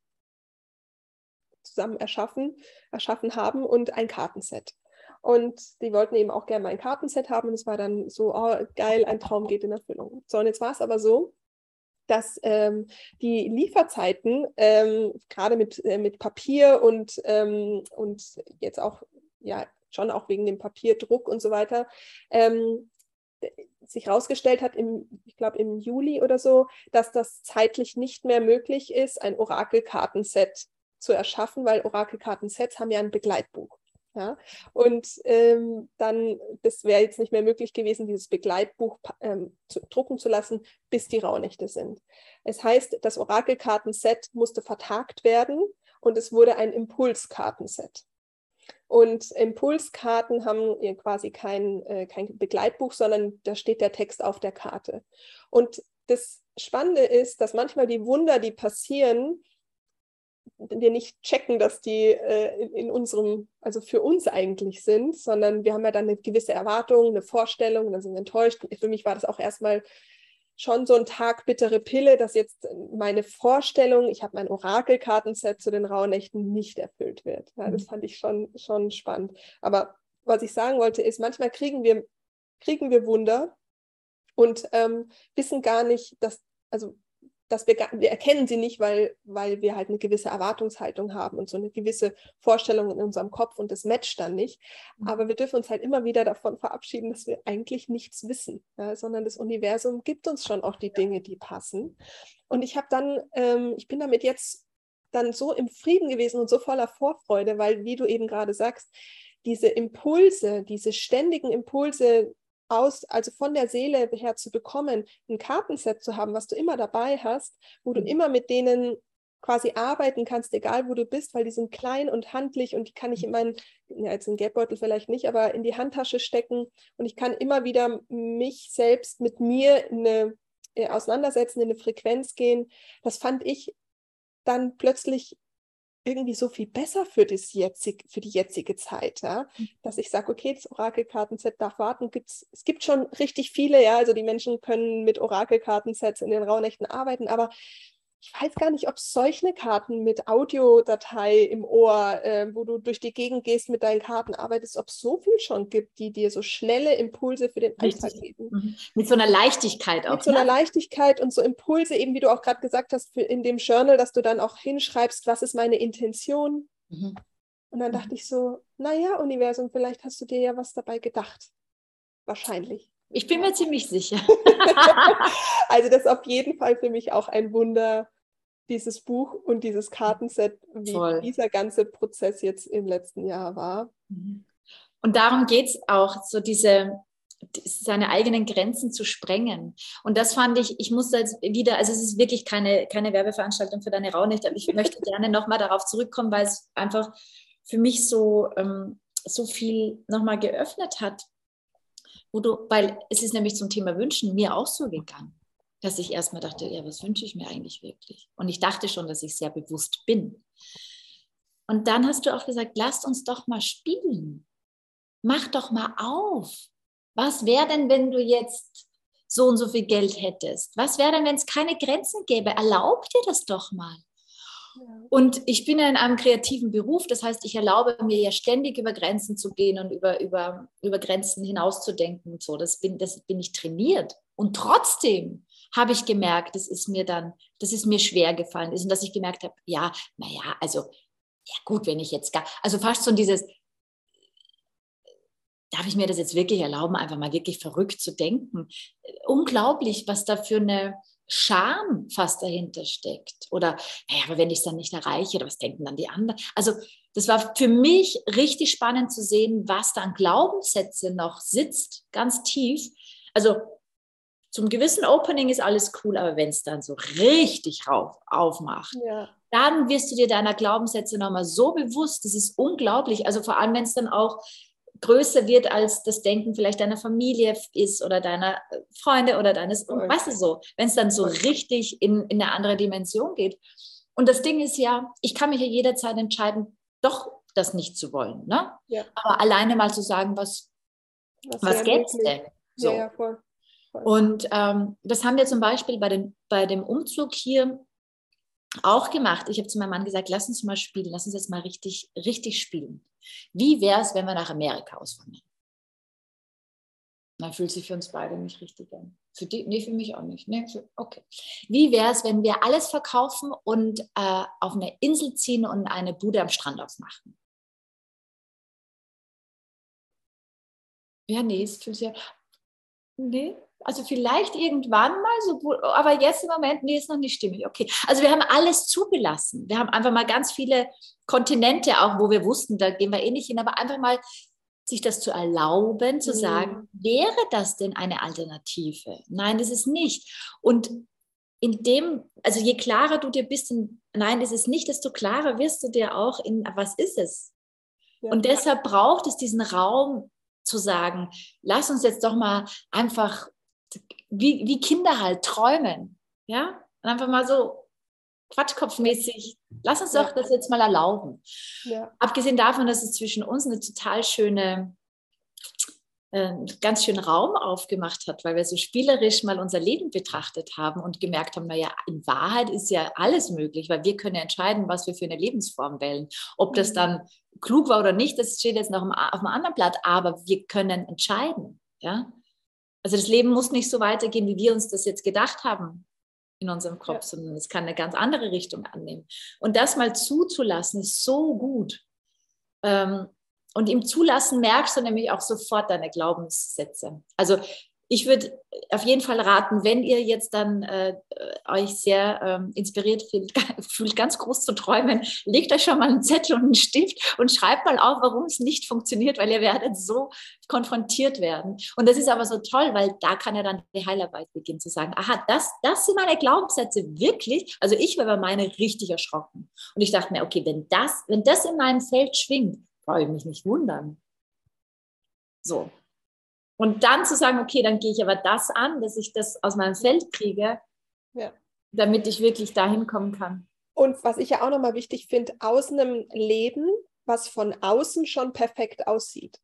zusammen erschaffen, erschaffen haben und ein Kartenset. Und die wollten eben auch gerne mal ein Kartenset haben und es war dann so, oh, geil, ein Traum geht in Erfüllung. So, und jetzt war es aber so, dass ähm, die Lieferzeiten ähm, gerade mit, äh, mit Papier und, ähm, und jetzt auch, ja, schon auch wegen dem Papierdruck und so weiter, ähm, sich herausgestellt hat, im, ich glaube im Juli oder so, dass das zeitlich nicht mehr möglich ist, ein Orakel-Kartenset zu erschaffen, weil Orakelkarten-Sets haben ja ein Begleitbuch. Ja? Und ähm, dann, das wäre jetzt nicht mehr möglich gewesen, dieses Begleitbuch ähm, zu, drucken zu lassen, bis die Rauhnächte sind. Es heißt, das Orakelkartenset musste vertagt werden und es wurde ein Impulskartenset. Und Impulskarten haben quasi kein, äh, kein Begleitbuch, sondern da steht der Text auf der Karte. Und das Spannende ist, dass manchmal die Wunder, die passieren, wir nicht checken, dass die äh, in, in, unserem, also für uns eigentlich sind, sondern wir haben ja dann eine gewisse Erwartung, eine Vorstellung, und dann sind wir enttäuscht. Für mich war das auch erstmal schon so ein Tag bittere Pille, dass jetzt meine Vorstellung, ich habe mein Orakelkartenset zu den Rauhnächten nicht erfüllt wird. Ja, das mhm. fand ich schon, schon spannend. Aber was ich sagen wollte, ist, manchmal kriegen wir, kriegen wir Wunder und ähm, wissen gar nicht, dass, also dass wir, wir erkennen sie nicht, weil, weil wir halt eine gewisse Erwartungshaltung haben und so eine gewisse Vorstellung in unserem Kopf und das matcht dann nicht. Mhm. Aber wir dürfen uns halt immer wieder davon verabschieden, dass wir eigentlich nichts wissen, ja, sondern das Universum gibt uns schon auch die Dinge, die passen. Und ich habe dann, ähm, ich bin damit jetzt dann so im Frieden gewesen und so voller Vorfreude, weil, wie du eben gerade sagst, diese Impulse, diese ständigen Impulse, aus, also von der Seele her zu bekommen, ein Kartenset zu haben, was du immer dabei hast, wo du mhm. immer mit denen quasi arbeiten kannst, egal wo du bist, weil die sind klein und handlich und die kann ich in meinen, ja, jetzt in Geldbeutel vielleicht nicht, aber in die Handtasche stecken und ich kann immer wieder mich selbst mit mir in eine, äh, auseinandersetzen, in eine Frequenz gehen. Das fand ich dann plötzlich irgendwie so viel besser für, das jetzig, für die jetzige Zeit, ja? Mhm. dass ich sage, okay, das Orakelkartenset darf warten. Gibt's, es gibt schon richtig viele, ja, also die Menschen können mit Orakelkartensets in den Rauhnächten arbeiten, aber ich weiß gar nicht, ob solche Karten mit Audiodatei im Ohr, äh, wo du durch die Gegend gehst, mit deinen Karten arbeitest, ob es so viel schon gibt, die dir so schnelle Impulse für den Alltag geben.
Mhm. Mit so einer Leichtigkeit auch.
Mit so einer ne? Leichtigkeit und so Impulse, eben wie du auch gerade gesagt hast, für, in dem Journal, dass du dann auch hinschreibst, was ist meine Intention. Mhm. Und dann dachte mhm. ich so, naja, Universum, vielleicht hast du dir ja was dabei gedacht. Wahrscheinlich.
Ich bin mir ziemlich sicher.
also das ist auf jeden Fall für mich auch ein Wunder, dieses Buch und dieses Kartenset, wie Voll. dieser ganze Prozess jetzt im letzten Jahr war.
Mhm. Und darum geht es auch, so diese, seine eigenen Grenzen zu sprengen. Und das fand ich, ich muss jetzt wieder, also es ist wirklich keine, keine Werbeveranstaltung für deine Raunicht, aber ich möchte gerne nochmal darauf zurückkommen, weil es einfach für mich so, ähm, so viel nochmal geöffnet hat, wo du, weil es ist nämlich zum Thema Wünschen mir auch so gegangen, dass ich erstmal dachte, ja, was wünsche ich mir eigentlich wirklich? Und ich dachte schon, dass ich sehr bewusst bin. Und dann hast du auch gesagt, lasst uns doch mal spielen. Mach doch mal auf. Was wäre denn, wenn du jetzt so und so viel Geld hättest? Was wäre denn, wenn es keine Grenzen gäbe? Erlaub dir das doch mal. Und ich bin ja in einem kreativen Beruf, das heißt, ich erlaube mir ja ständig über Grenzen zu gehen und über, über, über Grenzen hinauszudenken und so. Das bin, das bin ich trainiert. Und trotzdem habe ich gemerkt, das ist mir dann, das ist mir schwer gefallen ist und dass ich gemerkt habe, ja, naja, also, ja gut, wenn ich jetzt gar, also fast so dieses, darf ich mir das jetzt wirklich erlauben, einfach mal wirklich verrückt zu denken? Unglaublich, was da für eine, Scham fast dahinter steckt. Oder, naja, aber wenn ich es dann nicht erreiche, oder was denken dann die anderen? Also, das war für mich richtig spannend zu sehen, was da an Glaubenssätze noch sitzt, ganz tief. Also, zum gewissen Opening ist alles cool, aber wenn es dann so richtig rauf, aufmacht, ja. dann wirst du dir deiner Glaubenssätze nochmal so bewusst, das ist unglaublich. Also vor allem, wenn es dann auch größer wird als das Denken vielleicht deiner Familie ist oder deiner äh, Freunde oder deines, okay. weißt du so, wenn es dann so richtig in, in eine andere Dimension geht. Und das Ding ist ja, ich kann mich ja jederzeit entscheiden, doch das nicht zu wollen. Ne? Ja. Aber alleine mal zu sagen, was, was, was gäbe es denn? So. Ja, ja, voll, voll. Und ähm, das haben wir zum Beispiel bei, den, bei dem Umzug hier auch gemacht. Ich habe zu meinem Mann gesagt, lass uns mal spielen, lass uns jetzt mal richtig, richtig spielen. Wie wäre es, wenn wir nach Amerika auswandern? Dann fühlt sich für uns beide nicht richtig an. Für die, nee, für mich auch nicht. Nee, für, okay. Wie wäre es, wenn wir alles verkaufen und äh, auf eine Insel ziehen und eine Bude am Strand aufmachen? Ja, nee, es fühlt sich. Nee, also vielleicht irgendwann mal so, aber jetzt im Moment, nee, ist noch nicht stimmig. Okay. Also wir haben alles zugelassen. Wir haben einfach mal ganz viele Kontinente auch, wo wir wussten, da gehen wir eh nicht hin, aber einfach mal sich das zu erlauben, zu mhm. sagen, wäre das denn eine Alternative? Nein, das ist nicht. Und in dem, also je klarer du dir bist, in, nein, das ist nicht, desto klarer wirst du dir auch in, was ist es? Ja. Und deshalb braucht es diesen Raum zu sagen, lass uns jetzt doch mal einfach wie, wie Kinder halt träumen. Ja? Und einfach mal so quatschkopfmäßig, lass uns doch das jetzt mal erlauben. Ja. Abgesehen davon, dass es zwischen uns eine total schöne, äh, ganz schönen Raum aufgemacht hat, weil wir so spielerisch mal unser Leben betrachtet haben und gemerkt haben, naja, in Wahrheit ist ja alles möglich, weil wir können entscheiden, was wir für eine Lebensform wählen. Ob das mhm. dann klug war oder nicht, das steht jetzt noch auf einem anderen Blatt, aber wir können entscheiden. Ja? Also das Leben muss nicht so weitergehen, wie wir uns das jetzt gedacht haben in unserem Kopf, ja. sondern es kann eine ganz andere Richtung annehmen. Und das mal zuzulassen, ist so gut. Ähm, und im Zulassen merkst du nämlich auch sofort deine Glaubenssätze. Also ich würde auf jeden Fall raten, wenn ihr jetzt dann äh, euch sehr ähm, inspiriert fühlt, fühlt, ganz groß zu träumen, legt euch schon mal einen Zettel und einen Stift und schreibt mal auf, warum es nicht funktioniert, weil ihr werdet so konfrontiert werden. Und das ist aber so toll, weil da kann ja dann die Heilarbeit beginnen zu sagen, aha, das, das sind meine Glaubenssätze wirklich. Also ich war bei meine richtig erschrocken. Und ich dachte mir, okay, wenn das, wenn das in meinem Feld schwingt, brauche ich mich nicht wundern. So, und dann zu sagen, okay, dann gehe ich aber das an, dass ich das aus meinem Feld kriege, ja. damit ich wirklich dahin kommen kann.
Und was ich ja auch nochmal wichtig finde, aus einem Leben, was von außen schon perfekt aussieht.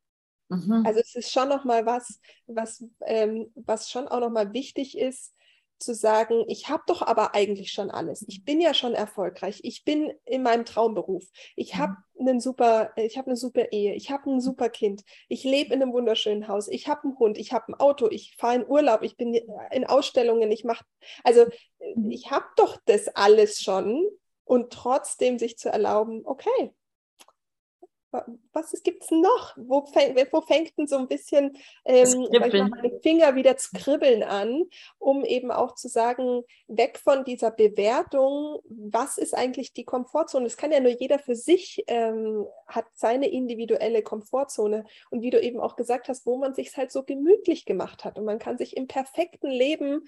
Mhm. Also es ist schon nochmal was, was, ähm, was schon auch nochmal wichtig ist, zu sagen, ich habe doch aber eigentlich schon alles. Ich bin ja schon erfolgreich. Ich bin in meinem Traumberuf. Ich habe mhm. einen super, ich habe eine super Ehe. Ich habe ein super Kind. Ich lebe in einem wunderschönen Haus. Ich habe einen Hund. Ich habe ein Auto. Ich fahre in Urlaub. Ich bin in Ausstellungen. Ich mache, also mhm. ich habe doch das alles schon und trotzdem sich zu erlauben, okay, was gibt es noch? Wo, fäng, wo fängt denn so ein bisschen ähm, meine Finger wieder zu kribbeln an, um eben auch zu sagen, weg von dieser Bewertung, was ist eigentlich die Komfortzone? Das kann ja nur jeder für sich, ähm, hat seine individuelle Komfortzone. Und wie du eben auch gesagt hast, wo man sich halt so gemütlich gemacht hat. Und man kann sich im perfekten Leben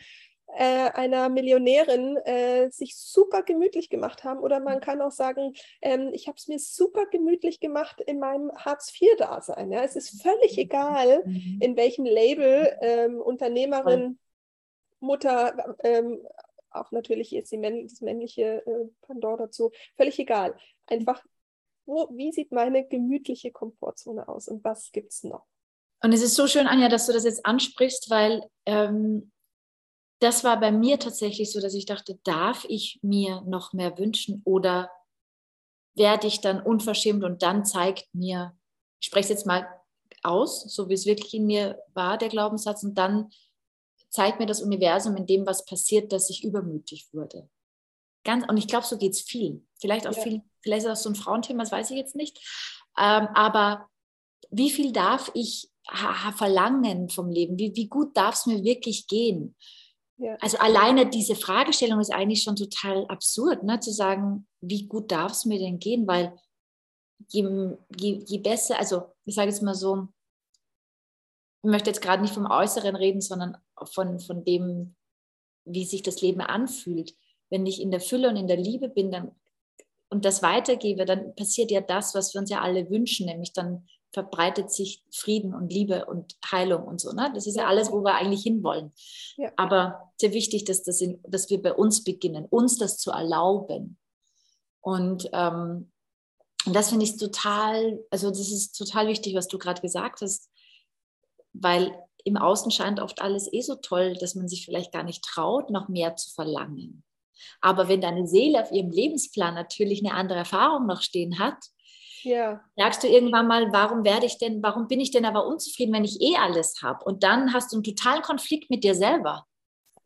äh, einer Millionärin äh, sich super gemütlich gemacht haben. Oder man kann auch sagen, ähm, ich habe es mir super gemütlich gemacht in meinem Hartz-IV-Dasein. Ja? Es ist völlig egal, mhm. in welchem Label ähm, Unternehmerin, Mutter, ähm, auch natürlich jetzt die männ das männliche äh, Pendant dazu, völlig egal. Einfach, wo, wie sieht meine gemütliche Komfortzone aus und was gibt es noch?
Und es ist so schön, Anja, dass du das jetzt ansprichst, weil ähm, das war bei mir tatsächlich so, dass ich dachte, darf ich mir noch mehr wünschen oder werde ich dann unverschämt und dann zeigt mir, ich spreche es jetzt mal aus, so wie es wirklich in mir war, der Glaubenssatz, und dann zeigt mir das Universum in dem, was passiert, dass ich übermütig wurde. Ganz, und ich glaube, so geht es vielen. Vielleicht auch ja. viel, vielleicht ist das so ein Frauenthema, das weiß ich jetzt nicht. Ähm, aber wie viel darf ich verlangen vom Leben? Wie, wie gut darf es mir wirklich gehen? Also alleine diese Fragestellung ist eigentlich schon total absurd, ne? zu sagen, wie gut darf es mir denn gehen, weil je, je, je besser, also ich sage jetzt mal so, ich möchte jetzt gerade nicht vom Äußeren reden, sondern von, von dem, wie sich das Leben anfühlt. Wenn ich in der Fülle und in der Liebe bin dann, und das weitergebe, dann passiert ja das, was wir uns ja alle wünschen, nämlich dann verbreitet sich Frieden und Liebe und Heilung und so. Ne? Das ist ja alles, wo wir eigentlich hinwollen. Ja. Aber sehr wichtig, dass, das in, dass wir bei uns beginnen, uns das zu erlauben. Und, ähm, und das finde ich total, also das ist total wichtig, was du gerade gesagt hast, weil im Außen scheint oft alles eh so toll, dass man sich vielleicht gar nicht traut, noch mehr zu verlangen. Aber wenn deine Seele auf ihrem Lebensplan natürlich eine andere Erfahrung noch stehen hat, ja. Merkst du irgendwann mal, warum werde ich denn, warum bin ich denn aber unzufrieden, wenn ich eh alles habe? Und dann hast du einen totalen Konflikt mit dir selber.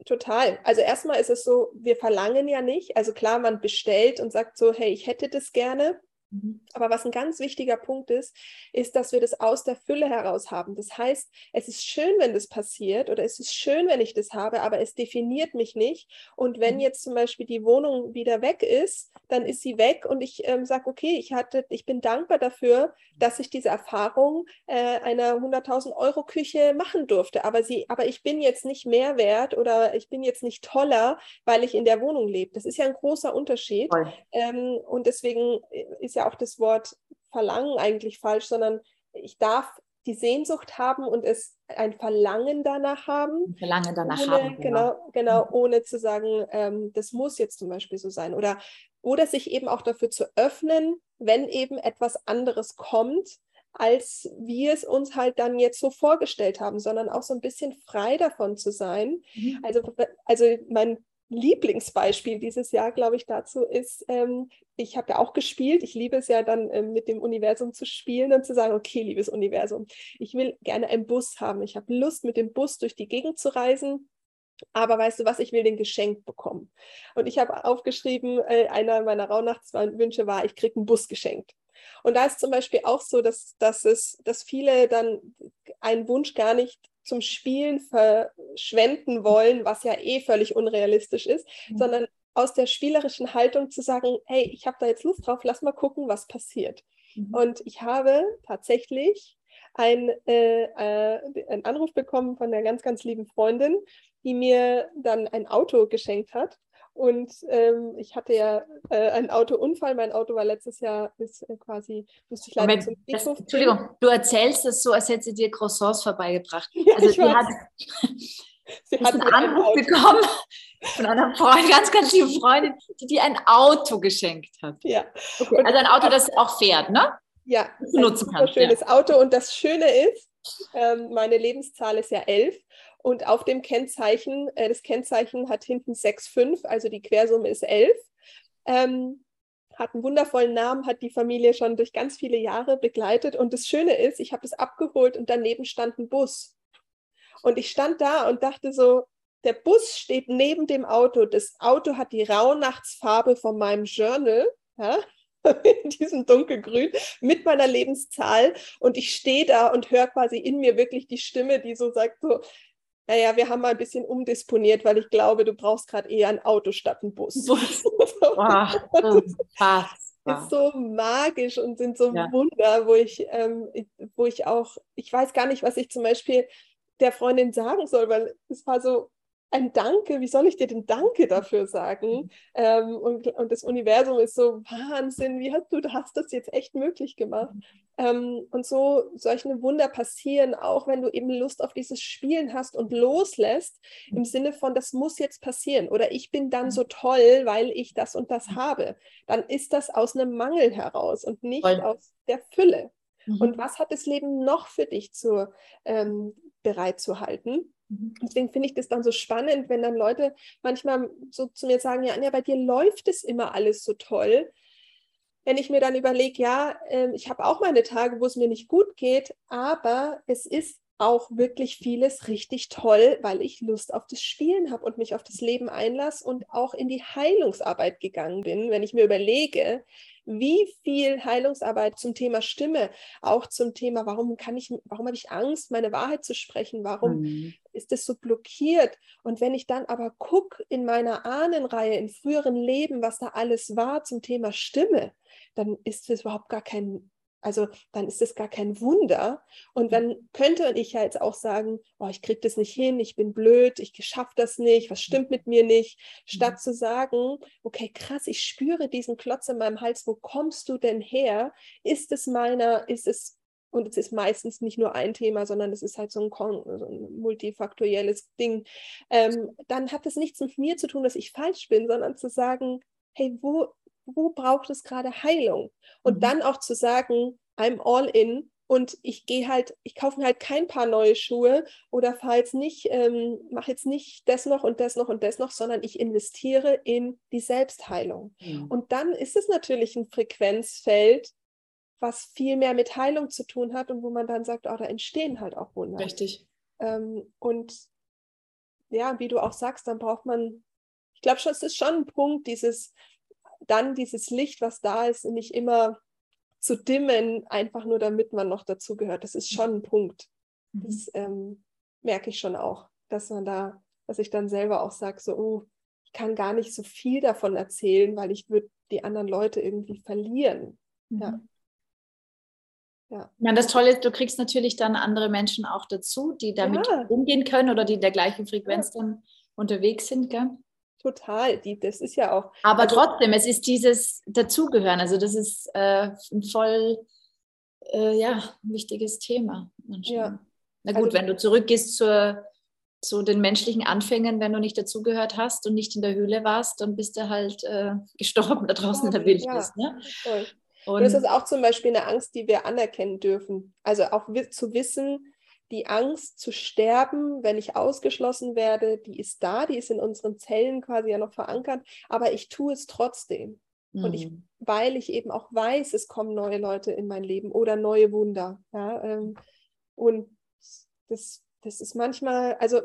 Total. Also erstmal ist es so, wir verlangen ja nicht. Also klar, man bestellt und sagt so, hey, ich hätte das gerne. Mhm. Aber was ein ganz wichtiger Punkt ist, ist, dass wir das aus der Fülle heraus haben. Das heißt, es ist schön, wenn das passiert oder es ist schön, wenn ich das habe, aber es definiert mich nicht. Und wenn mhm. jetzt zum Beispiel die Wohnung wieder weg ist, dann ist sie weg und ich ähm, sage, okay, ich hatte, ich bin dankbar dafür, dass ich diese Erfahrung äh, einer 100.000 Euro Küche machen durfte. Aber sie, aber ich bin jetzt nicht mehr wert oder ich bin jetzt nicht toller, weil ich in der Wohnung lebe. Das ist ja ein großer Unterschied. Ähm, und deswegen äh, ist ja auch das Wort Verlangen eigentlich falsch, sondern ich darf die Sehnsucht haben und es ein Verlangen danach haben.
Verlangen danach
ohne,
haben.
Genau, genau, genau mhm. ohne zu sagen, ähm, das muss jetzt zum Beispiel so sein. Oder, oder sich eben auch dafür zu öffnen, wenn eben etwas anderes kommt, als wir es uns halt dann jetzt so vorgestellt haben, sondern auch so ein bisschen frei davon zu sein. Mhm. Also, also mein Lieblingsbeispiel dieses Jahr, glaube ich, dazu ist, ähm, ich habe ja auch gespielt. Ich liebe es ja dann ähm, mit dem Universum zu spielen und zu sagen, okay, liebes Universum, ich will gerne einen Bus haben. Ich habe Lust, mit dem Bus durch die Gegend zu reisen. Aber weißt du was, ich will den geschenkt bekommen. Und ich habe aufgeschrieben, äh, einer meiner Rauhnachtswünsche war, ich kriege einen Bus geschenkt. Und da ist zum Beispiel auch so, dass, dass, es, dass viele dann einen Wunsch gar nicht zum Spielen verschwenden wollen, was ja eh völlig unrealistisch ist, mhm. sondern aus der spielerischen Haltung zu sagen, hey, ich habe da jetzt Lust drauf, lass mal gucken, was passiert. Mhm. Und ich habe tatsächlich ein, äh, äh, einen Anruf bekommen von einer ganz, ganz lieben Freundin, die mir dann ein Auto geschenkt hat. Und ähm, ich hatte ja äh, einen Autounfall. Mein Auto war letztes Jahr ist äh, quasi, musste ich leider
Moment, zum das, Entschuldigung, du erzählst es so, als hätte sie dir Croissants vorbeigebracht. Ja, also sie hat, sie hat einen Anruf bekommen von einer Freundin, ganz, ganz liebe Freundin, die dir ein Auto geschenkt hat.
Ja.
Okay, also ein Auto, das auch fährt, ne?
Ja, ein nutzen kann. schönes ja. Auto. Und das Schöne ist, ähm, meine Lebenszahl ist ja elf. Und auf dem Kennzeichen, äh, das Kennzeichen hat hinten 6,5, also die Quersumme ist 11. Ähm, hat einen wundervollen Namen, hat die Familie schon durch ganz viele Jahre begleitet. Und das Schöne ist, ich habe es abgeholt und daneben stand ein Bus. Und ich stand da und dachte so, der Bus steht neben dem Auto. Das Auto hat die Rauhnachtsfarbe von meinem Journal. Ja? in diesem dunkelgrün mit meiner Lebenszahl und ich stehe da und höre quasi in mir wirklich die Stimme, die so sagt so, naja, wir haben mal ein bisschen umdisponiert, weil ich glaube, du brauchst gerade eher ein Auto statt ein Bus. Wow, das ist so magisch und sind so ja. Wunder, wo ich, ähm, wo ich auch, ich weiß gar nicht, was ich zum Beispiel der Freundin sagen soll, weil es war so, ein Danke, wie soll ich dir denn Danke dafür sagen? Mhm. Ähm, und, und das Universum ist so, Wahnsinn, wie hast du, du hast das jetzt echt möglich gemacht. Mhm. Ähm, und so solche Wunder passieren, auch wenn du eben Lust auf dieses Spielen hast und loslässt, im Sinne von, das muss jetzt passieren oder ich bin dann so toll, weil ich das und das habe. Dann ist das aus einem Mangel heraus und nicht Voll. aus der Fülle. Mhm. Und was hat das Leben noch für dich zu, ähm, bereit zu halten? Mhm. Deswegen finde ich das dann so spannend, wenn dann Leute manchmal so zu mir sagen, ja, Anja, bei dir läuft es immer alles so toll. Wenn ich mir dann überlege, ja, äh, ich habe auch meine Tage, wo es mir nicht gut geht, aber es ist auch wirklich vieles richtig toll, weil ich Lust auf das Spielen habe und mich auf das Leben einlasse und auch in die Heilungsarbeit gegangen bin. Wenn ich mir überlege, wie viel Heilungsarbeit zum Thema Stimme, auch zum Thema, warum kann ich, warum habe ich Angst, meine Wahrheit zu sprechen, warum mhm. ist es so blockiert? Und wenn ich dann aber gucke in meiner Ahnenreihe, in früheren Leben, was da alles war zum Thema Stimme, dann ist es überhaupt gar kein also dann ist es gar kein Wunder. Und dann könnte ich ja jetzt auch sagen, oh, ich kriege das nicht hin, ich bin blöd, ich schaffe das nicht, was stimmt mit mir nicht, statt zu sagen, okay, krass, ich spüre diesen Klotz in meinem Hals, wo kommst du denn her? Ist es meiner, ist es und es ist meistens nicht nur ein Thema, sondern es ist halt so ein, so ein multifaktorielles Ding. Ähm, dann hat es nichts mit mir zu tun, dass ich falsch bin, sondern zu sagen, hey, wo, wo braucht es gerade Heilung? Und mhm. dann auch zu sagen, I'm all in und ich gehe halt, ich kaufe mir halt kein paar neue Schuhe oder fahre jetzt nicht, ähm, mache jetzt nicht das noch und das noch und das noch, sondern ich investiere in die Selbstheilung. Mhm. Und dann ist es natürlich ein Frequenzfeld, was viel mehr mit Heilung zu tun hat und wo man dann sagt, oh, da entstehen halt auch Wunder.
Richtig.
Ähm, und ja, wie du auch sagst, dann braucht man, ich glaube schon, es ist schon ein Punkt, dieses dann dieses Licht, was da ist, nicht immer zu dimmen, einfach nur damit man noch dazugehört. Das ist schon ein Punkt. Mhm. Das ähm, merke ich schon auch, dass man da, dass ich dann selber auch sage, so, oh, ich kann gar nicht so viel davon erzählen, weil ich würde die anderen Leute irgendwie verlieren. Mhm. Ja.
Ja. ja, das Tolle ist, du kriegst natürlich dann andere Menschen auch dazu, die damit ja. umgehen können oder die in der gleichen Frequenz ja. dann unterwegs sind. Gell?
Total, die, das ist ja auch.
Aber also, trotzdem, es ist dieses Dazugehören, also das ist äh, ein voll äh, ja, wichtiges Thema. Ja. Na gut, also, wenn du zurückgehst zur, zu den menschlichen Anfängen, wenn du nicht dazugehört hast und nicht in der Höhle warst, dann bist du halt äh, gestorben da draußen in der Wildnis. Ja, ne?
Und das ist auch zum Beispiel eine Angst, die wir anerkennen dürfen. Also auch zu wissen, die Angst zu sterben, wenn ich ausgeschlossen werde, die ist da, die ist in unseren Zellen quasi ja noch verankert, aber ich tue es trotzdem. Mhm. Und ich, mhm. weil ich eben auch weiß, es kommen neue Leute in mein Leben oder neue Wunder. Ja, ähm, und das, das ist manchmal, also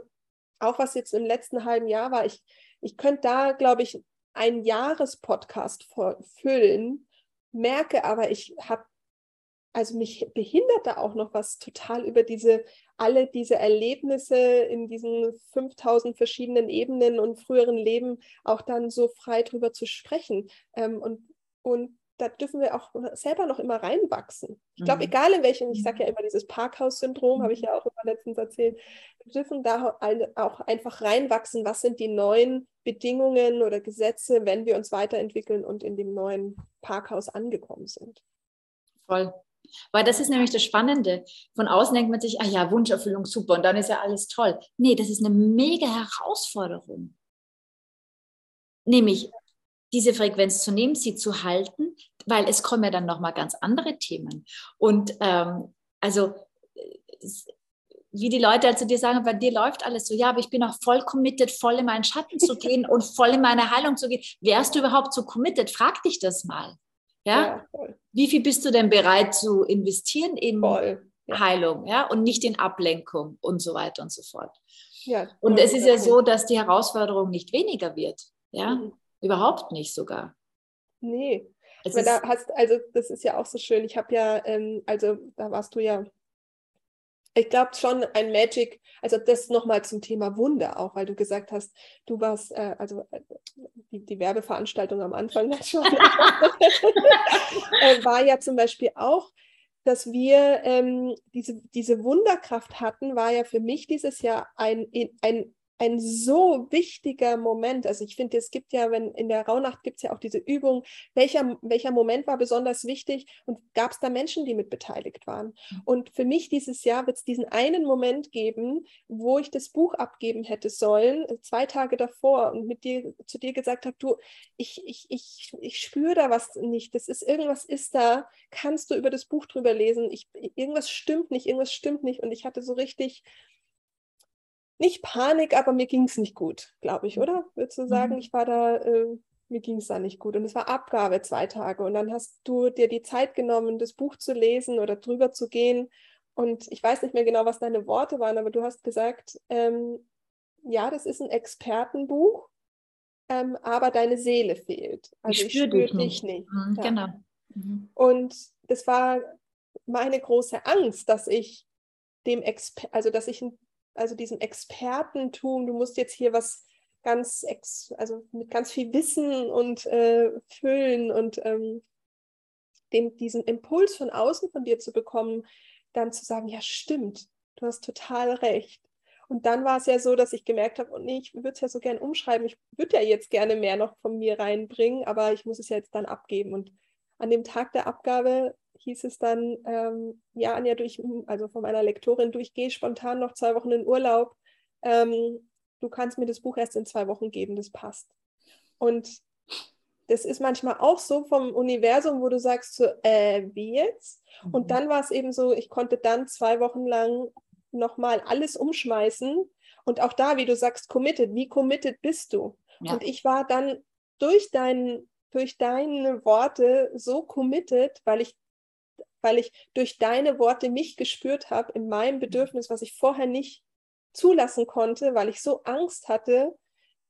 auch was jetzt im letzten halben Jahr war, ich, ich könnte da, glaube ich, einen Jahrespodcast füllen, merke aber, ich habe also mich behindert da auch noch was total über diese, alle diese Erlebnisse in diesen 5000 verschiedenen Ebenen und früheren Leben auch dann so frei drüber zu sprechen. Ähm, und, und da dürfen wir auch selber noch immer reinwachsen. Ich glaube, mhm. egal in welchem, ich sage ja immer dieses Parkhaus-Syndrom, habe ich mhm. ja auch immer letztens erzählt, wir dürfen da auch einfach reinwachsen, was sind die neuen Bedingungen oder Gesetze, wenn wir uns weiterentwickeln und in dem neuen Parkhaus angekommen sind.
Voll. Weil das ist nämlich das Spannende. Von außen denkt man sich, ah ja, Wunscherfüllung, super, und dann ist ja alles toll. Nee, das ist eine mega Herausforderung. Nämlich diese Frequenz zu nehmen, sie zu halten, weil es kommen ja dann nochmal ganz andere Themen. Und ähm, also wie die Leute halt zu dir sagen, bei dir läuft alles so, ja, aber ich bin auch voll committed, voll in meinen Schatten zu gehen und voll in meine Heilung zu gehen. Wärst du überhaupt so committed? Frag dich das mal. Ja? ja Wie viel bist du denn bereit zu investieren in voll. Ja. Heilung, ja, und nicht in Ablenkung und so weiter und so fort. Ja, und es ist ja so, dass die Herausforderung nicht weniger wird, ja, mhm. überhaupt nicht sogar.
Nee, Es da hast, also das ist ja auch so schön. Ich habe ja, ähm, also da warst du ja ich glaube schon ein Magic, also das nochmal zum Thema Wunder auch, weil du gesagt hast, du warst, äh, also äh, die, die, Werbeveranstaltung am Anfang schon, äh, war ja zum Beispiel auch, dass wir ähm, diese, diese Wunderkraft hatten, war ja für mich dieses Jahr ein, ein ein so wichtiger Moment. Also ich finde, es gibt ja, wenn in der Rauhnacht gibt es ja auch diese Übung, welcher, welcher Moment war besonders wichtig und gab es da Menschen, die mit beteiligt waren. Mhm. Und für mich dieses Jahr wird es diesen einen Moment geben, wo ich das Buch abgeben hätte sollen, zwei Tage davor und mit dir zu dir gesagt habe, du, ich, ich, ich, ich spüre da was nicht. Das ist irgendwas ist da, kannst du über das Buch drüber lesen. Ich, irgendwas stimmt nicht, irgendwas stimmt nicht. Und ich hatte so richtig nicht Panik, aber mir ging es nicht gut, glaube ich, oder? Würdest du sagen, mhm. ich war da, äh, mir ging es da nicht gut. Und es war Abgabe zwei Tage. Und dann hast du dir die Zeit genommen, das Buch zu lesen oder drüber zu gehen. Und ich weiß nicht mehr genau, was deine Worte waren, aber du hast gesagt, ähm, ja, das ist ein Expertenbuch, ähm, aber deine Seele fehlt. Also ich spüre spür dich nicht. nicht. Mhm, ja. Genau. Mhm. Und das war meine große Angst, dass ich dem Exper also dass ich ein also diesem Expertentum, du musst jetzt hier was ganz, also mit ganz viel Wissen und äh, füllen und ähm, den, diesen Impuls von außen von dir zu bekommen, dann zu sagen, ja stimmt, du hast total recht. Und dann war es ja so, dass ich gemerkt habe, und oh nee, ich würde es ja so gern umschreiben, ich würde ja jetzt gerne mehr noch von mir reinbringen, aber ich muss es ja jetzt dann abgeben. Und an dem Tag der Abgabe hieß es dann, ähm, ja, Anja, durch, also von meiner Lektorin, du, ich gehe spontan noch zwei Wochen in Urlaub. Ähm, du kannst mir das Buch erst in zwei Wochen geben, das passt. Und das ist manchmal auch so vom Universum, wo du sagst, so, äh, wie jetzt? Mhm. Und dann war es eben so, ich konnte dann zwei Wochen lang nochmal alles umschmeißen. Und auch da, wie du sagst, committed, wie committed bist du? Ja. Und ich war dann durch, dein, durch deine Worte so committed, weil ich weil ich durch deine Worte mich gespürt habe in meinem Bedürfnis, was ich vorher nicht zulassen konnte, weil ich so Angst hatte,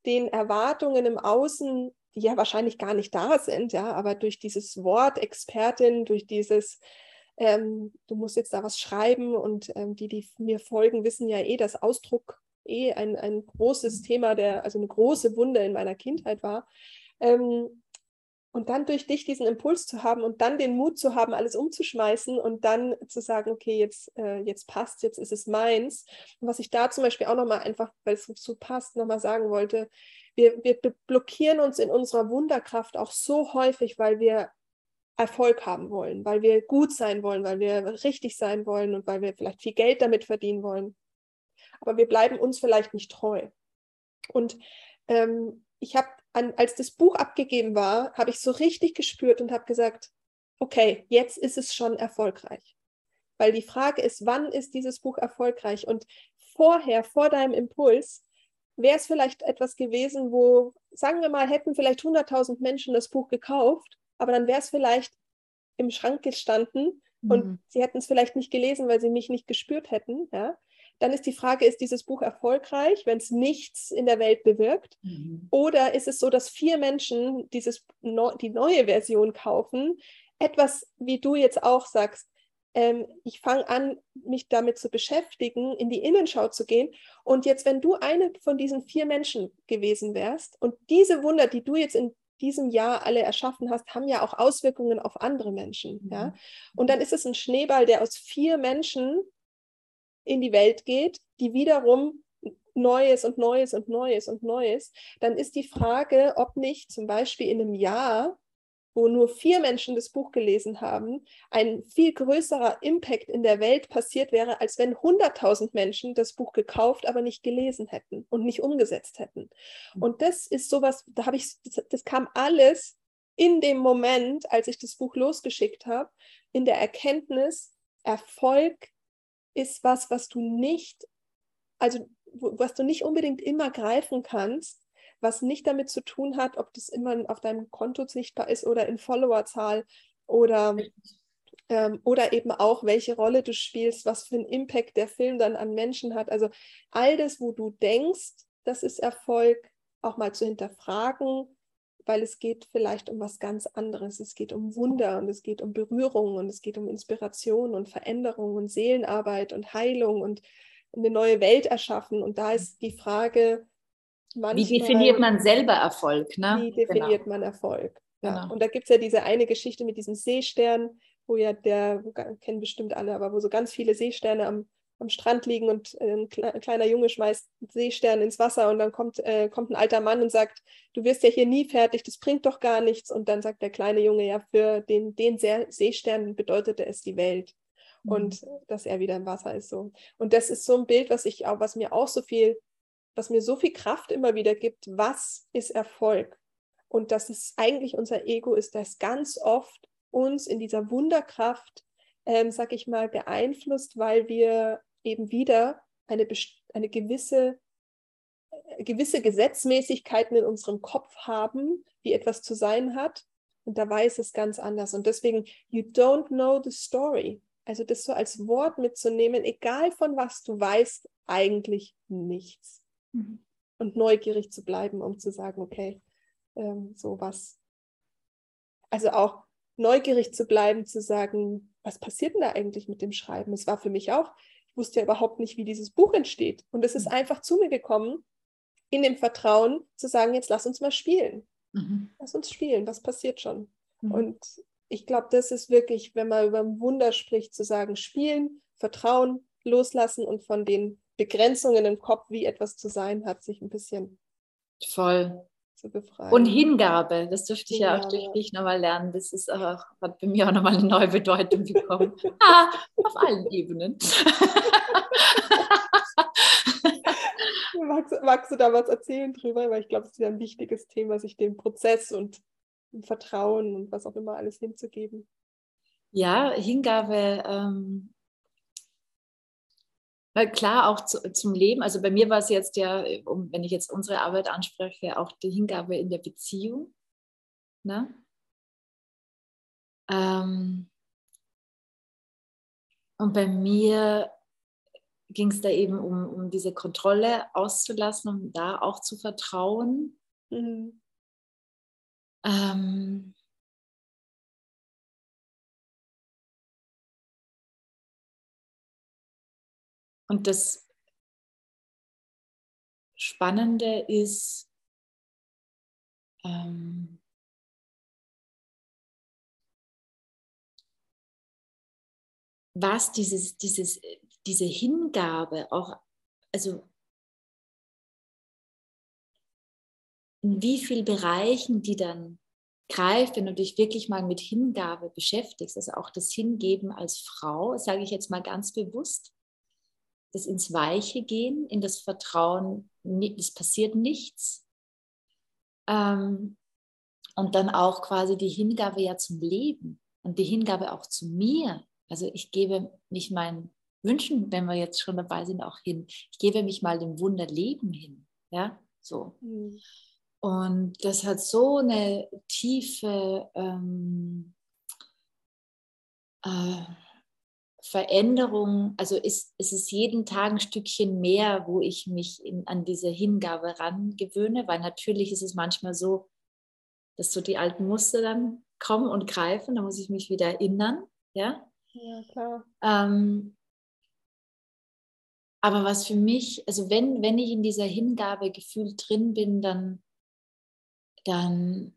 den Erwartungen im Außen, die ja wahrscheinlich gar nicht da sind, ja, aber durch dieses Wort Expertin, durch dieses ähm, du musst jetzt da was schreiben und ähm, die, die mir folgen, wissen ja eh, dass Ausdruck eh ein, ein großes Thema, der, also eine große Wunde in meiner Kindheit war. Ähm, und dann durch dich diesen Impuls zu haben und dann den Mut zu haben, alles umzuschmeißen und dann zu sagen, okay, jetzt, äh, jetzt passt, jetzt ist es meins. Und was ich da zum Beispiel auch nochmal einfach, weil es so passt, nochmal sagen wollte, wir, wir blockieren uns in unserer Wunderkraft auch so häufig, weil wir Erfolg haben wollen, weil wir gut sein wollen, weil wir richtig sein wollen und weil wir vielleicht viel Geld damit verdienen wollen. Aber wir bleiben uns vielleicht nicht treu. Und ähm, ich habe an, als das Buch abgegeben war, habe ich so richtig gespürt und habe gesagt, okay, jetzt ist es schon erfolgreich. Weil die Frage ist, wann ist dieses Buch erfolgreich? Und vorher, vor deinem Impuls, wäre es vielleicht etwas gewesen, wo, sagen wir mal, hätten vielleicht 100.000 Menschen das Buch gekauft, aber dann wäre es vielleicht im Schrank gestanden mhm. und sie hätten es vielleicht nicht gelesen, weil sie mich nicht gespürt hätten. Ja? Dann ist die Frage, ist dieses Buch erfolgreich, wenn es nichts in der Welt bewirkt? Mhm. Oder ist es so, dass vier Menschen dieses, die neue Version kaufen? Etwas, wie du jetzt auch sagst, ähm, ich fange an, mich damit zu beschäftigen, in die Innenschau zu gehen. Und jetzt, wenn du eine von diesen vier Menschen gewesen wärst und diese Wunder, die du jetzt in diesem Jahr alle erschaffen hast, haben ja auch Auswirkungen auf andere Menschen. Mhm. Ja? Und dann ist es ein Schneeball, der aus vier Menschen in die Welt geht, die wiederum Neues und Neues und Neues und Neues, dann ist die Frage, ob nicht zum Beispiel in einem Jahr, wo nur vier Menschen das Buch gelesen haben, ein viel größerer Impact in der Welt passiert wäre, als wenn 100.000 Menschen das Buch gekauft, aber nicht gelesen hätten und nicht umgesetzt hätten. Und das ist sowas, da habe ich, das, das kam alles in dem Moment, als ich das Buch losgeschickt habe, in der Erkenntnis, Erfolg ist was, was du nicht, also was du nicht unbedingt immer greifen kannst, was nicht damit zu tun hat, ob das immer auf deinem Konto sichtbar ist oder in Followerzahl oder, ähm, oder eben auch, welche Rolle du spielst, was für einen Impact der Film dann an Menschen hat. Also all das, wo du denkst, das ist Erfolg, auch mal zu hinterfragen, weil es geht vielleicht um was ganz anderes. Es geht um Wunder und es geht um Berührung und es geht um Inspiration und Veränderung und Seelenarbeit und Heilung und eine neue Welt erschaffen. Und da ist die Frage,
manchmal, wie definiert man selber Erfolg?
Ne? Wie definiert genau. man Erfolg? Ja. Genau. Und da gibt es ja diese eine Geschichte mit diesem Seestern, wo ja der, kennen bestimmt alle, aber wo so ganz viele Seesterne am am Strand liegen und äh, ein, kleiner Junge schmeißt Seestern ins Wasser und dann kommt, äh, kommt ein alter Mann und sagt, du wirst ja hier nie fertig, das bringt doch gar nichts. Und dann sagt der kleine Junge, ja, für den, den Seestern bedeutete es die Welt. Mhm. Und dass er wieder im Wasser ist so. Und das ist so ein Bild, was ich auch, was mir auch so viel, was mir so viel Kraft immer wieder gibt, was ist Erfolg? Und dass es eigentlich unser Ego ist, das ganz oft uns in dieser Wunderkraft ähm, sag ich mal, beeinflusst, weil wir eben wieder eine, eine gewisse, äh, gewisse Gesetzmäßigkeiten in unserem Kopf haben, wie etwas zu sein hat. Und da weiß es ganz anders. Und deswegen, you don't know the story. Also das so als Wort mitzunehmen, egal von was du weißt, eigentlich nichts. Mhm. Und neugierig zu bleiben, um zu sagen, okay, ähm, so was. Also auch neugierig zu bleiben, zu sagen, was passiert denn da eigentlich mit dem Schreiben? Es war für mich auch, ich wusste ja überhaupt nicht, wie dieses Buch entsteht. Und es ist mhm. einfach zu mir gekommen, in dem Vertrauen zu sagen, jetzt lass uns mal spielen. Mhm. Lass uns spielen, was passiert schon? Mhm. Und ich glaube, das ist wirklich, wenn man über ein Wunder spricht, zu sagen, spielen, Vertrauen, loslassen und von den Begrenzungen im Kopf, wie etwas zu sein hat, sich ein bisschen
voll zu befreien. Und Hingabe, das dürfte ich ja auch durch dich nochmal lernen. Das ist auch, hat bei mir auch nochmal eine neue Bedeutung bekommen. ah, auf allen Ebenen.
magst, magst, du da was erzählen drüber? Weil ich glaube, es ist ja ein wichtiges Thema, sich dem Prozess und dem Vertrauen und was auch immer alles hinzugeben.
Ja, Hingabe ähm, weil klar, auch zu, zum Leben, also bei mir war es jetzt ja, um, wenn ich jetzt unsere Arbeit anspreche, auch die Hingabe in der Beziehung. Ne? Ähm, und bei mir ging es da eben um, um diese Kontrolle auszulassen, um da auch zu vertrauen. Mhm. Ähm, Und das Spannende ist, ähm, was dieses, dieses, diese Hingabe auch, also in wie vielen Bereichen die dann greift, wenn du dich wirklich mal mit Hingabe beschäftigst, also auch das Hingeben als Frau, sage ich jetzt mal ganz bewusst, das ins Weiche gehen, in das Vertrauen, es passiert nichts. Ähm, und dann auch quasi die Hingabe ja zum Leben und die Hingabe auch zu mir. Also ich gebe mich meinen Wünschen, wenn wir jetzt schon dabei sind, auch hin. Ich gebe mich mal dem Wunderleben hin. Ja, so. Mhm. Und das hat so eine tiefe ähm, äh, Veränderung, also ist, ist es jeden Tag ein Stückchen mehr, wo ich mich in, an diese Hingabe rangewöhne, weil natürlich ist es manchmal so, dass so die alten Muster dann kommen und greifen, da muss ich mich wieder erinnern, ja.
Ja, klar.
Ähm, aber was für mich, also wenn, wenn ich in dieser Hingabe gefühlt drin bin, dann, dann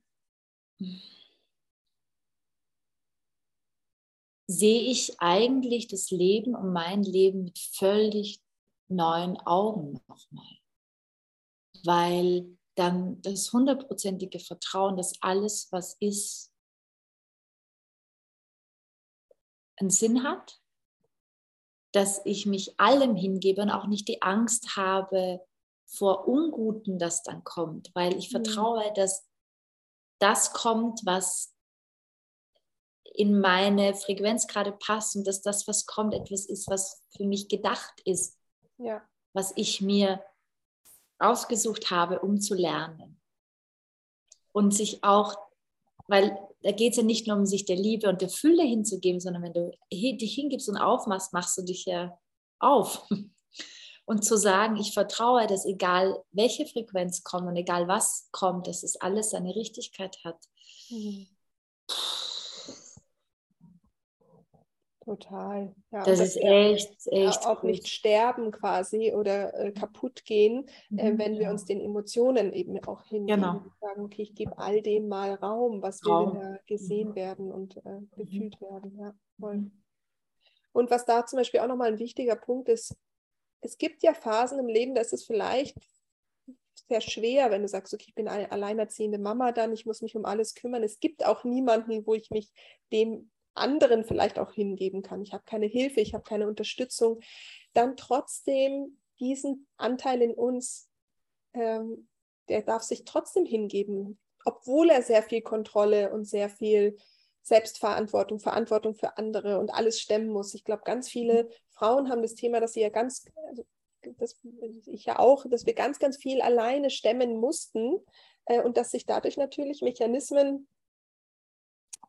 sehe ich eigentlich das Leben und mein Leben mit völlig neuen Augen nochmal. Weil dann das hundertprozentige Vertrauen, dass alles, was ist, einen Sinn hat, dass ich mich allem hingebe und auch nicht die Angst habe vor Unguten, das dann kommt, weil ich mhm. vertraue, dass das kommt, was in meine Frequenz gerade passt und dass das, was kommt, etwas ist, was für mich gedacht ist,
ja.
was ich mir ausgesucht habe, um zu lernen. Und sich auch, weil da geht es ja nicht nur um sich der Liebe und der Fülle hinzugeben, sondern wenn du dich hingibst und aufmachst, machst du dich ja auf. Und zu sagen, ich vertraue, dass egal welche Frequenz kommt und egal was kommt, dass es alles seine Richtigkeit hat. Mhm.
Total.
Ja, das ist echt, echt.
Auch gut. nicht sterben quasi oder äh, kaputt gehen, äh, mhm, wenn wir uns den Emotionen eben auch hingeben. Genau. Und sagen, okay, ich gebe all dem mal Raum, was Raum. will da gesehen mhm. werden und äh, mhm. gefühlt mhm. werden. Ja, voll. Mhm. Und was da zum Beispiel auch nochmal ein wichtiger Punkt ist, es gibt ja Phasen im Leben, da ist es vielleicht sehr schwer, wenn du sagst, okay, ich bin eine alleinerziehende Mama dann, ich muss mich um alles kümmern. Es gibt auch niemanden, wo ich mich dem anderen vielleicht auch hingeben kann. Ich habe keine Hilfe, ich habe keine Unterstützung. Dann trotzdem diesen Anteil in uns, ähm, der darf sich trotzdem hingeben, obwohl er sehr viel Kontrolle und sehr viel Selbstverantwortung, Verantwortung für andere und alles stemmen muss. Ich glaube, ganz viele Frauen haben das Thema, dass sie ja ganz, also das, ich ja auch, dass wir ganz, ganz viel alleine stemmen mussten äh, und dass sich dadurch natürlich Mechanismen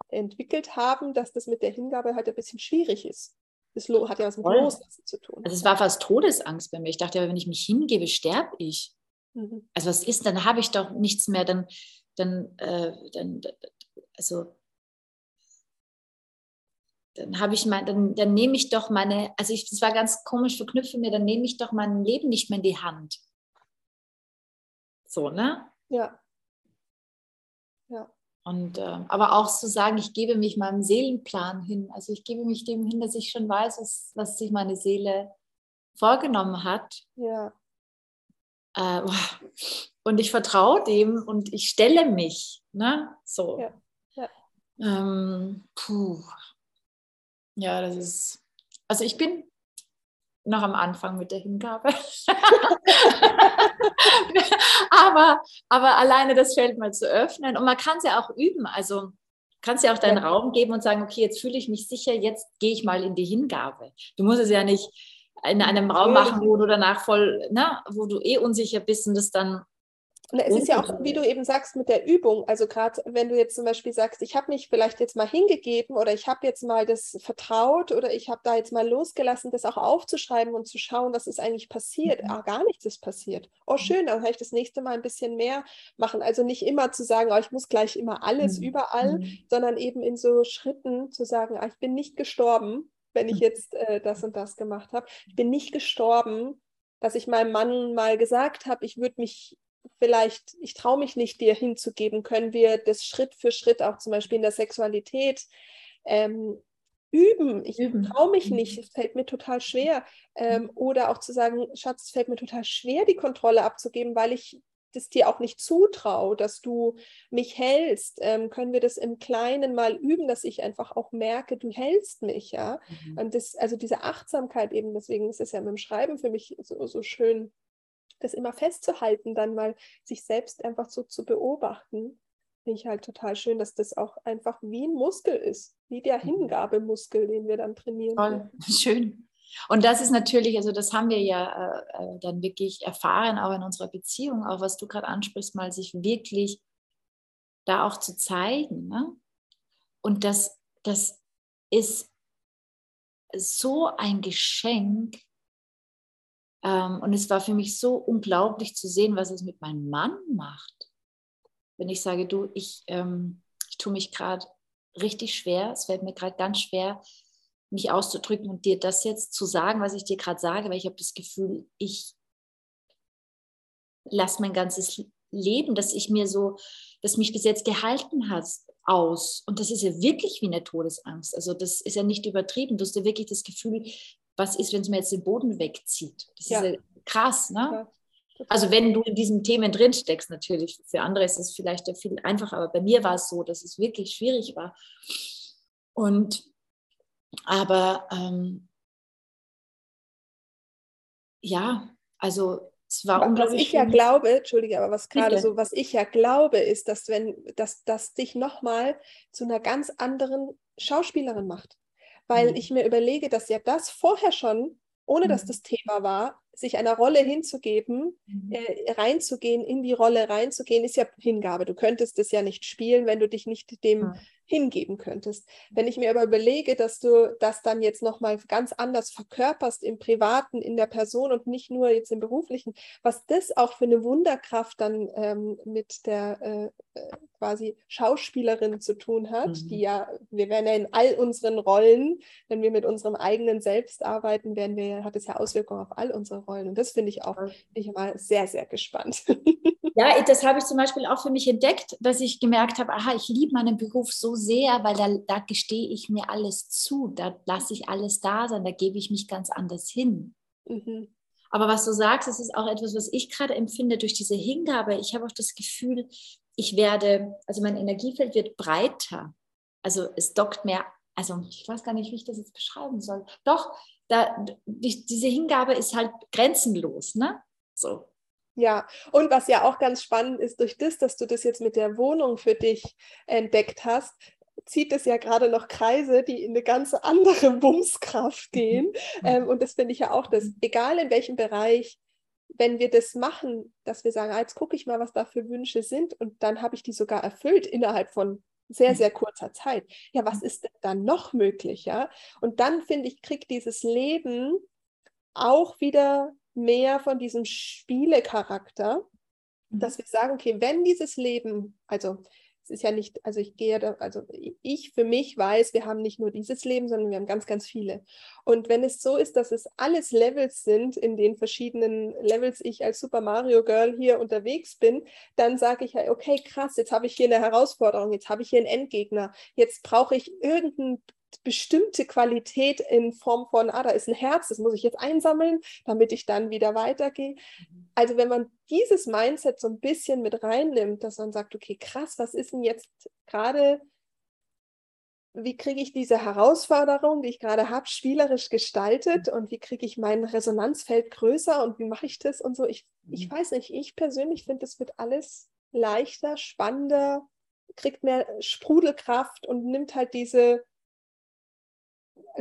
entwickelt haben, dass das mit der Hingabe halt ein bisschen schwierig ist. Das hat ja was mit Voll. Loslassen zu tun.
Also es war fast Todesangst bei mir. Ich dachte, wenn ich mich hingebe, sterbe ich. Mhm. Also was ist, dann habe ich doch nichts mehr, dann, dann, äh, dann also dann habe ich mein, dann, dann nehme ich doch meine, also ich, das war ganz komisch, verknüpfe mir, dann nehme ich doch mein Leben nicht mehr in die Hand. So, ne?
Ja.
Und, äh, aber auch zu sagen, ich gebe mich meinem Seelenplan hin. Also ich gebe mich dem hin, dass ich schon weiß, was, was sich meine Seele vorgenommen hat.
Ja.
Äh, und ich vertraue dem und ich stelle mich. Ne? So.
Ja. Ja.
Ähm, puh. Ja, das ist. Also ich bin noch am Anfang mit der Hingabe. aber, aber alleine das Feld mal zu öffnen und man kann es ja auch üben. Also kannst ja auch deinen ja. Raum geben und sagen, okay, jetzt fühle ich mich sicher, jetzt gehe ich mal in die Hingabe. Du musst es ja nicht in einem Raum machen, wo du danach voll, ne, wo du eh unsicher bist und das dann
und es ist ja auch, wie du eben sagst, mit der Übung. Also gerade wenn du jetzt zum Beispiel sagst, ich habe mich vielleicht jetzt mal hingegeben oder ich habe jetzt mal das vertraut oder ich habe da jetzt mal losgelassen, das auch aufzuschreiben und zu schauen, was ist eigentlich passiert. Mhm. Ah, gar nichts ist passiert. Oh, schön, dann kann ich das nächste Mal ein bisschen mehr machen. Also nicht immer zu sagen, oh, ich muss gleich immer alles mhm. überall, mhm. sondern eben in so Schritten zu sagen, ah, ich bin nicht gestorben, wenn ich jetzt äh, das und das gemacht habe. Ich bin nicht gestorben, dass ich meinem Mann mal gesagt habe, ich würde mich vielleicht, ich traue mich nicht, dir hinzugeben, können wir das Schritt für Schritt auch zum Beispiel in der Sexualität ähm, üben. Ich traue mich nicht, mhm. es fällt mir total schwer. Ähm, oder auch zu sagen, Schatz, es fällt mir total schwer, die Kontrolle abzugeben, weil ich das dir auch nicht zutraue, dass du mich hältst, ähm, können wir das im Kleinen mal üben, dass ich einfach auch merke, du hältst mich, ja. Mhm. Und das, also diese Achtsamkeit eben, deswegen ist es ja mit dem Schreiben für mich so, so schön das immer festzuhalten, dann mal sich selbst einfach so zu beobachten, finde ich halt total schön, dass das auch einfach wie ein Muskel ist, wie der mhm. Hingabemuskel, den wir dann trainieren.
Toll, schön. Und das ist natürlich, also das haben wir ja äh, äh, dann wirklich erfahren, auch in unserer Beziehung, auch was du gerade ansprichst, mal sich wirklich da auch zu zeigen. Ne? Und das, das ist so ein Geschenk, und es war für mich so unglaublich zu sehen, was es mit meinem Mann macht. Wenn ich sage, du, ich, ähm, ich tue mich gerade richtig schwer, es fällt mir gerade ganz schwer, mich auszudrücken und dir das jetzt zu sagen, was ich dir gerade sage, weil ich habe das Gefühl, ich lasse mein ganzes Leben, das ich mir so, das mich bis jetzt gehalten hat, aus. Und das ist ja wirklich wie eine Todesangst. Also das ist ja nicht übertrieben. Du hast ja wirklich das Gefühl, was ist, wenn es mir jetzt den Boden wegzieht? Das ja. ist ja krass, ne? Ja, also wenn du in diesen Themen drin steckst, natürlich. Für andere ist es vielleicht viel einfacher, aber bei mir war es so, dass es wirklich schwierig war. Und aber ähm, ja, also es war
was ich ja glaube, entschuldige, aber was gerade so, was ich ja glaube, ist, dass wenn, dass das dich nochmal zu einer ganz anderen Schauspielerin macht weil mhm. ich mir überlege, dass ja das vorher schon, ohne dass mhm. das Thema war, sich einer Rolle hinzugeben, mhm. äh, reinzugehen, in die Rolle reinzugehen, ist ja Hingabe. Du könntest es ja nicht spielen, wenn du dich nicht dem hingeben könntest. Wenn ich mir aber überlege, dass du das dann jetzt nochmal ganz anders verkörperst im Privaten, in der Person und nicht nur jetzt im Beruflichen, was das auch für eine Wunderkraft dann ähm, mit der äh, äh quasi Schauspielerin zu tun hat, mhm. die ja, wir werden ja in all unseren Rollen, wenn wir mit unserem eigenen Selbst arbeiten, werden wir, hat es ja Auswirkungen auf all unsere Rollen. Und das finde ich auch, bin ich mal sehr, sehr gespannt.
Ja, das habe ich zum Beispiel auch für mich entdeckt, dass ich gemerkt habe, aha, ich liebe meinen Beruf so sehr, weil da, da gestehe ich mir alles zu, da lasse ich alles da sein, da gebe ich mich ganz anders hin. Mhm. Aber was du sagst, das ist auch etwas, was ich gerade empfinde durch diese Hingabe. Ich habe auch das Gefühl, ich werde, also mein Energiefeld wird breiter. Also es dockt mehr, also ich weiß gar nicht, wie ich das jetzt beschreiben soll. Doch, da, diese Hingabe ist halt grenzenlos, ne? So.
Ja, und was ja auch ganz spannend ist, durch das, dass du das jetzt mit der Wohnung für dich entdeckt hast, zieht es ja gerade noch Kreise, die in eine ganz andere Bumskraft gehen. Mhm. Ähm, und das finde ich ja auch, dass egal in welchem Bereich, wenn wir das machen, dass wir sagen, ah, jetzt gucke ich mal, was da für Wünsche sind und dann habe ich die sogar erfüllt innerhalb von sehr, sehr kurzer Zeit. Ja, was ist denn dann noch möglich? Ja? Und dann finde ich, kriegt dieses Leben auch wieder mehr von diesem Spielecharakter, mhm. dass wir sagen, okay, wenn dieses Leben, also es ist ja nicht, also ich gehe da, also ich für mich weiß, wir haben nicht nur dieses Leben, sondern wir haben ganz, ganz viele. Und wenn es so ist, dass es alles Levels sind, in den verschiedenen Levels ich als Super Mario Girl hier unterwegs bin, dann sage ich ja, okay, krass, jetzt habe ich hier eine Herausforderung, jetzt habe ich hier einen Endgegner, jetzt brauche ich irgendeinen bestimmte Qualität in Form von, ah, da ist ein Herz, das muss ich jetzt einsammeln, damit ich dann wieder weitergehe. Mhm. Also wenn man dieses Mindset so ein bisschen mit reinnimmt, dass man sagt, okay, krass, was ist denn jetzt gerade, wie kriege ich diese Herausforderung, die ich gerade habe, spielerisch gestaltet mhm. und wie kriege ich mein Resonanzfeld größer und wie mache ich das und so. Ich, ich mhm. weiß nicht, ich persönlich finde, es wird alles leichter, spannender, kriegt mehr Sprudelkraft und nimmt halt diese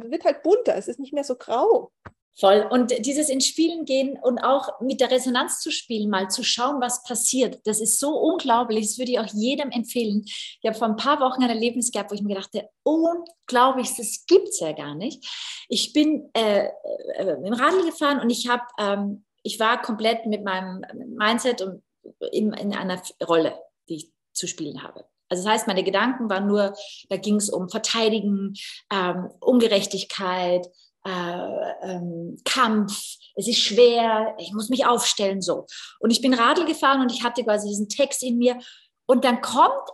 wird halt bunter, es ist nicht mehr so grau.
Voll. Und dieses ins Spielen gehen und auch mit der Resonanz zu spielen, mal zu schauen, was passiert, das ist so unglaublich. Das würde ich auch jedem empfehlen. Ich habe vor ein paar Wochen ein Erlebnis gehabt, wo ich mir dachte, unglaublich, das gibt es ja gar nicht. Ich bin äh, äh, im Radl gefahren und ich habe, ähm, ich war komplett mit meinem Mindset und in, in einer Rolle, die ich zu spielen habe. Also das heißt, meine Gedanken waren nur, da ging es um Verteidigen, ähm, Ungerechtigkeit, äh, ähm, Kampf, es ist schwer, ich muss mich aufstellen, so. Und ich bin Radl gefahren und ich hatte quasi diesen Text in mir. Und dann kommt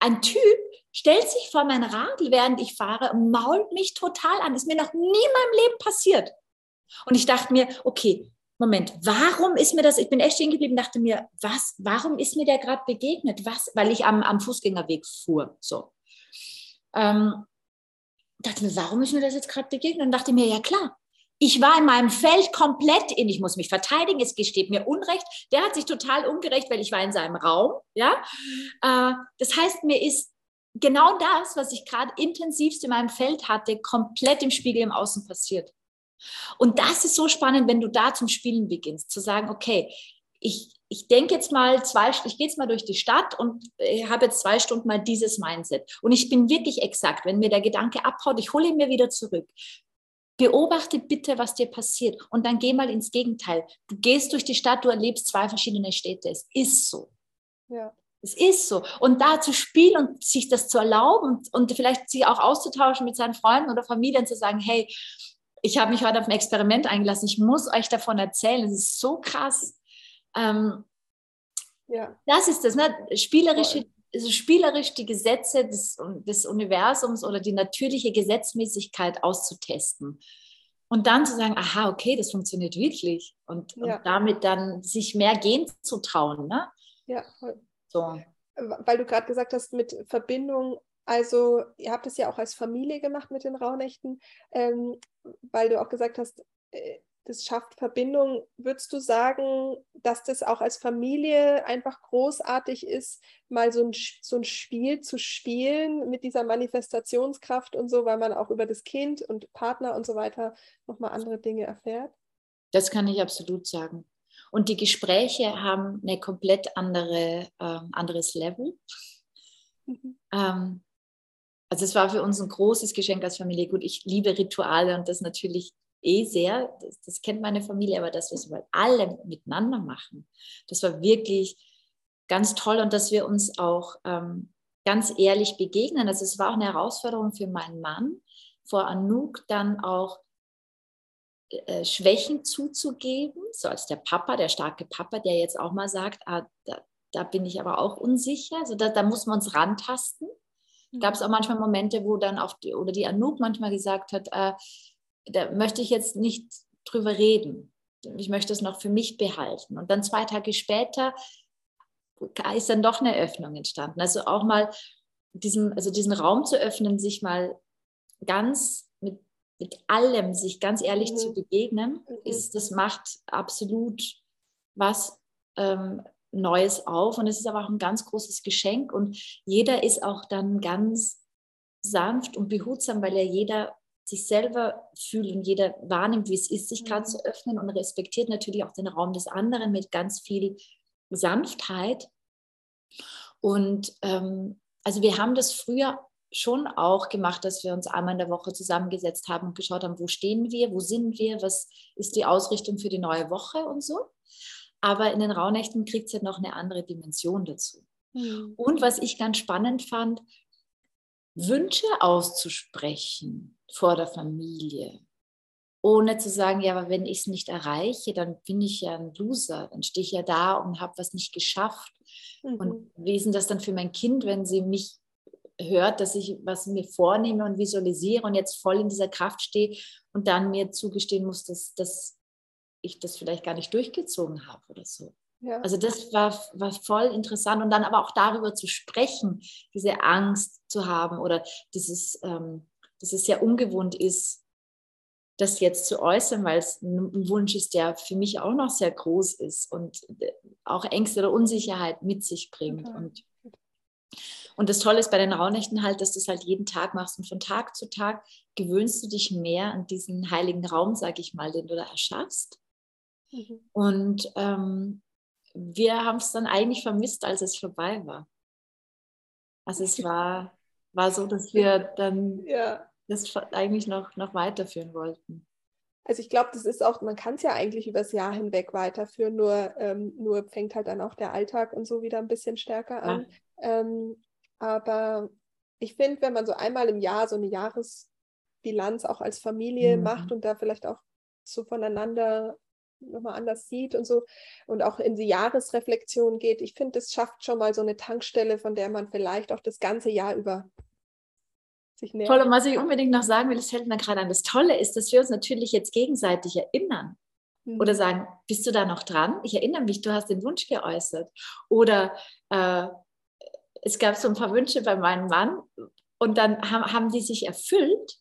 ein Typ, stellt sich vor mein Radl, während ich fahre, mault mich total an. Ist mir noch nie in meinem Leben passiert. Und ich dachte mir, okay, Moment, warum ist mir das, ich bin echt stehen geblieben, dachte mir, was, warum ist mir der gerade begegnet? Was, weil ich am, am Fußgängerweg fuhr, so. Ähm, dachte mir, warum ist mir das jetzt gerade begegnet? Und dachte mir, ja klar, ich war in meinem Feld komplett in, ich muss mich verteidigen, es gesteht mir Unrecht. Der hat sich total ungerecht, weil ich war in seinem Raum, ja. Äh, das heißt, mir ist genau das, was ich gerade intensivst in meinem Feld hatte, komplett im Spiegel im Außen passiert. Und das ist so spannend, wenn du da zum Spielen beginnst, zu sagen, okay, ich, ich denke jetzt mal zwei, ich gehe jetzt mal durch die Stadt und habe jetzt zwei Stunden mal dieses Mindset. Und ich bin wirklich exakt, wenn mir der Gedanke abhaut, ich hole ihn mir wieder zurück. Beobachte bitte, was dir passiert und dann geh mal ins Gegenteil. Du gehst durch die Stadt, du erlebst zwei verschiedene Städte. Es ist so. Ja. Es ist so. Und da zu spielen und sich das zu erlauben und vielleicht sich auch auszutauschen mit seinen Freunden oder Familien, zu sagen, hey, ich habe mich heute auf ein Experiment eingelassen. Ich muss euch davon erzählen. Es ist so krass. Ähm, ja. Das ist das, ne? Spielerische, also spielerisch die Gesetze des, des Universums oder die natürliche Gesetzmäßigkeit auszutesten. Und dann zu sagen, aha, okay, das funktioniert wirklich. Und, ja. und damit dann sich mehr gehen zu trauen. Ne?
Ja, voll. So. Weil du gerade gesagt hast, mit Verbindung also ihr habt es ja auch als Familie gemacht mit den Rauhnächten, ähm, weil du auch gesagt hast, äh, das schafft Verbindung. Würdest du sagen, dass das auch als Familie einfach großartig ist, mal so ein, so ein Spiel zu spielen mit dieser Manifestationskraft und so, weil man auch über das Kind und Partner und so weiter nochmal andere Dinge erfährt?
Das kann ich absolut sagen. Und die Gespräche haben ein komplett andere, äh, anderes Level. Mhm. Ähm, also es war für uns ein großes Geschenk als Familie. Gut, ich liebe Rituale und das natürlich eh sehr. Das, das kennt meine Familie, aber das, was wir alle miteinander machen, das war wirklich ganz toll und dass wir uns auch ähm, ganz ehrlich begegnen. Also es war auch eine Herausforderung für meinen Mann, vor Anouk dann auch äh, Schwächen zuzugeben, so als der Papa, der starke Papa, der jetzt auch mal sagt, ah, da, da bin ich aber auch unsicher. Also da, da muss man uns rantasten. Gab es auch manchmal Momente, wo dann auch die, oder die Anouk manchmal gesagt hat, äh, da möchte ich jetzt nicht drüber reden. Ich möchte es noch für mich behalten. Und dann zwei Tage später ist dann doch eine Öffnung entstanden. Also auch mal diesen, also diesen Raum zu öffnen, sich mal ganz mit, mit allem, sich ganz ehrlich mhm. zu begegnen, mhm. ist, das macht absolut was ähm, Neues auf. Und es ist aber auch ein ganz großes Geschenk. Und jeder ist auch dann ganz sanft und behutsam, weil ja jeder sich selber fühlt und jeder wahrnimmt, wie es ist, sich gerade mhm. zu öffnen und respektiert natürlich auch den Raum des anderen mit ganz viel Sanftheit. Und ähm, also wir haben das früher schon auch gemacht, dass wir uns einmal in der Woche zusammengesetzt haben und geschaut haben, wo stehen wir, wo sind wir, was ist die Ausrichtung für die neue Woche und so. Aber in den Rauhnächten kriegt es ja noch eine andere Dimension dazu. Mhm. Und was ich ganz spannend fand, Wünsche auszusprechen vor der Familie ohne zu sagen, ja, aber wenn ich es nicht erreiche, dann bin ich ja ein Loser, dann stehe ich ja da und habe was nicht geschafft. Mhm. Und wie ist denn das dann für mein Kind, wenn sie mich hört, dass ich was mir vornehme und visualisiere und jetzt voll in dieser Kraft stehe und dann mir zugestehen muss, dass, dass ich das vielleicht gar nicht durchgezogen habe oder so. Ja. Also das war, war voll interessant und dann aber auch darüber zu sprechen, diese Angst zu haben oder dieses, ähm, dass es ja ungewohnt ist, das jetzt zu äußern, weil es ein Wunsch ist, der für mich auch noch sehr groß ist und äh, auch Ängste oder Unsicherheit mit sich bringt. Okay. Und, und das Tolle ist bei den Rauhnächten halt, dass du es halt jeden Tag machst und von Tag zu Tag gewöhnst du dich mehr an diesen heiligen Raum, sag ich mal, den du da erschaffst. Mhm. Und ähm, wir haben es dann eigentlich vermisst, als es vorbei war. Also es war, war so, dass wir dann ja das eigentlich noch, noch weiterführen wollten.
Also ich glaube, das ist auch, man kann es ja eigentlich übers Jahr hinweg weiterführen, nur, ähm, nur fängt halt dann auch der Alltag und so wieder ein bisschen stärker an. Ja. Ähm, aber ich finde, wenn man so einmal im Jahr so eine Jahresbilanz auch als Familie mhm. macht und da vielleicht auch so voneinander nochmal anders sieht und so und auch in die Jahresreflexion geht, ich finde, das schafft schon mal so eine Tankstelle, von der man vielleicht auch das ganze Jahr über
sich nähern. Toll, und was ich unbedingt noch sagen will, das fällt mir gerade an. Das Tolle ist, dass wir uns natürlich jetzt gegenseitig erinnern. Mhm. Oder sagen, bist du da noch dran? Ich erinnere mich, du hast den Wunsch geäußert. Oder äh, es gab so ein paar Wünsche bei meinem Mann und dann haben, haben die sich erfüllt.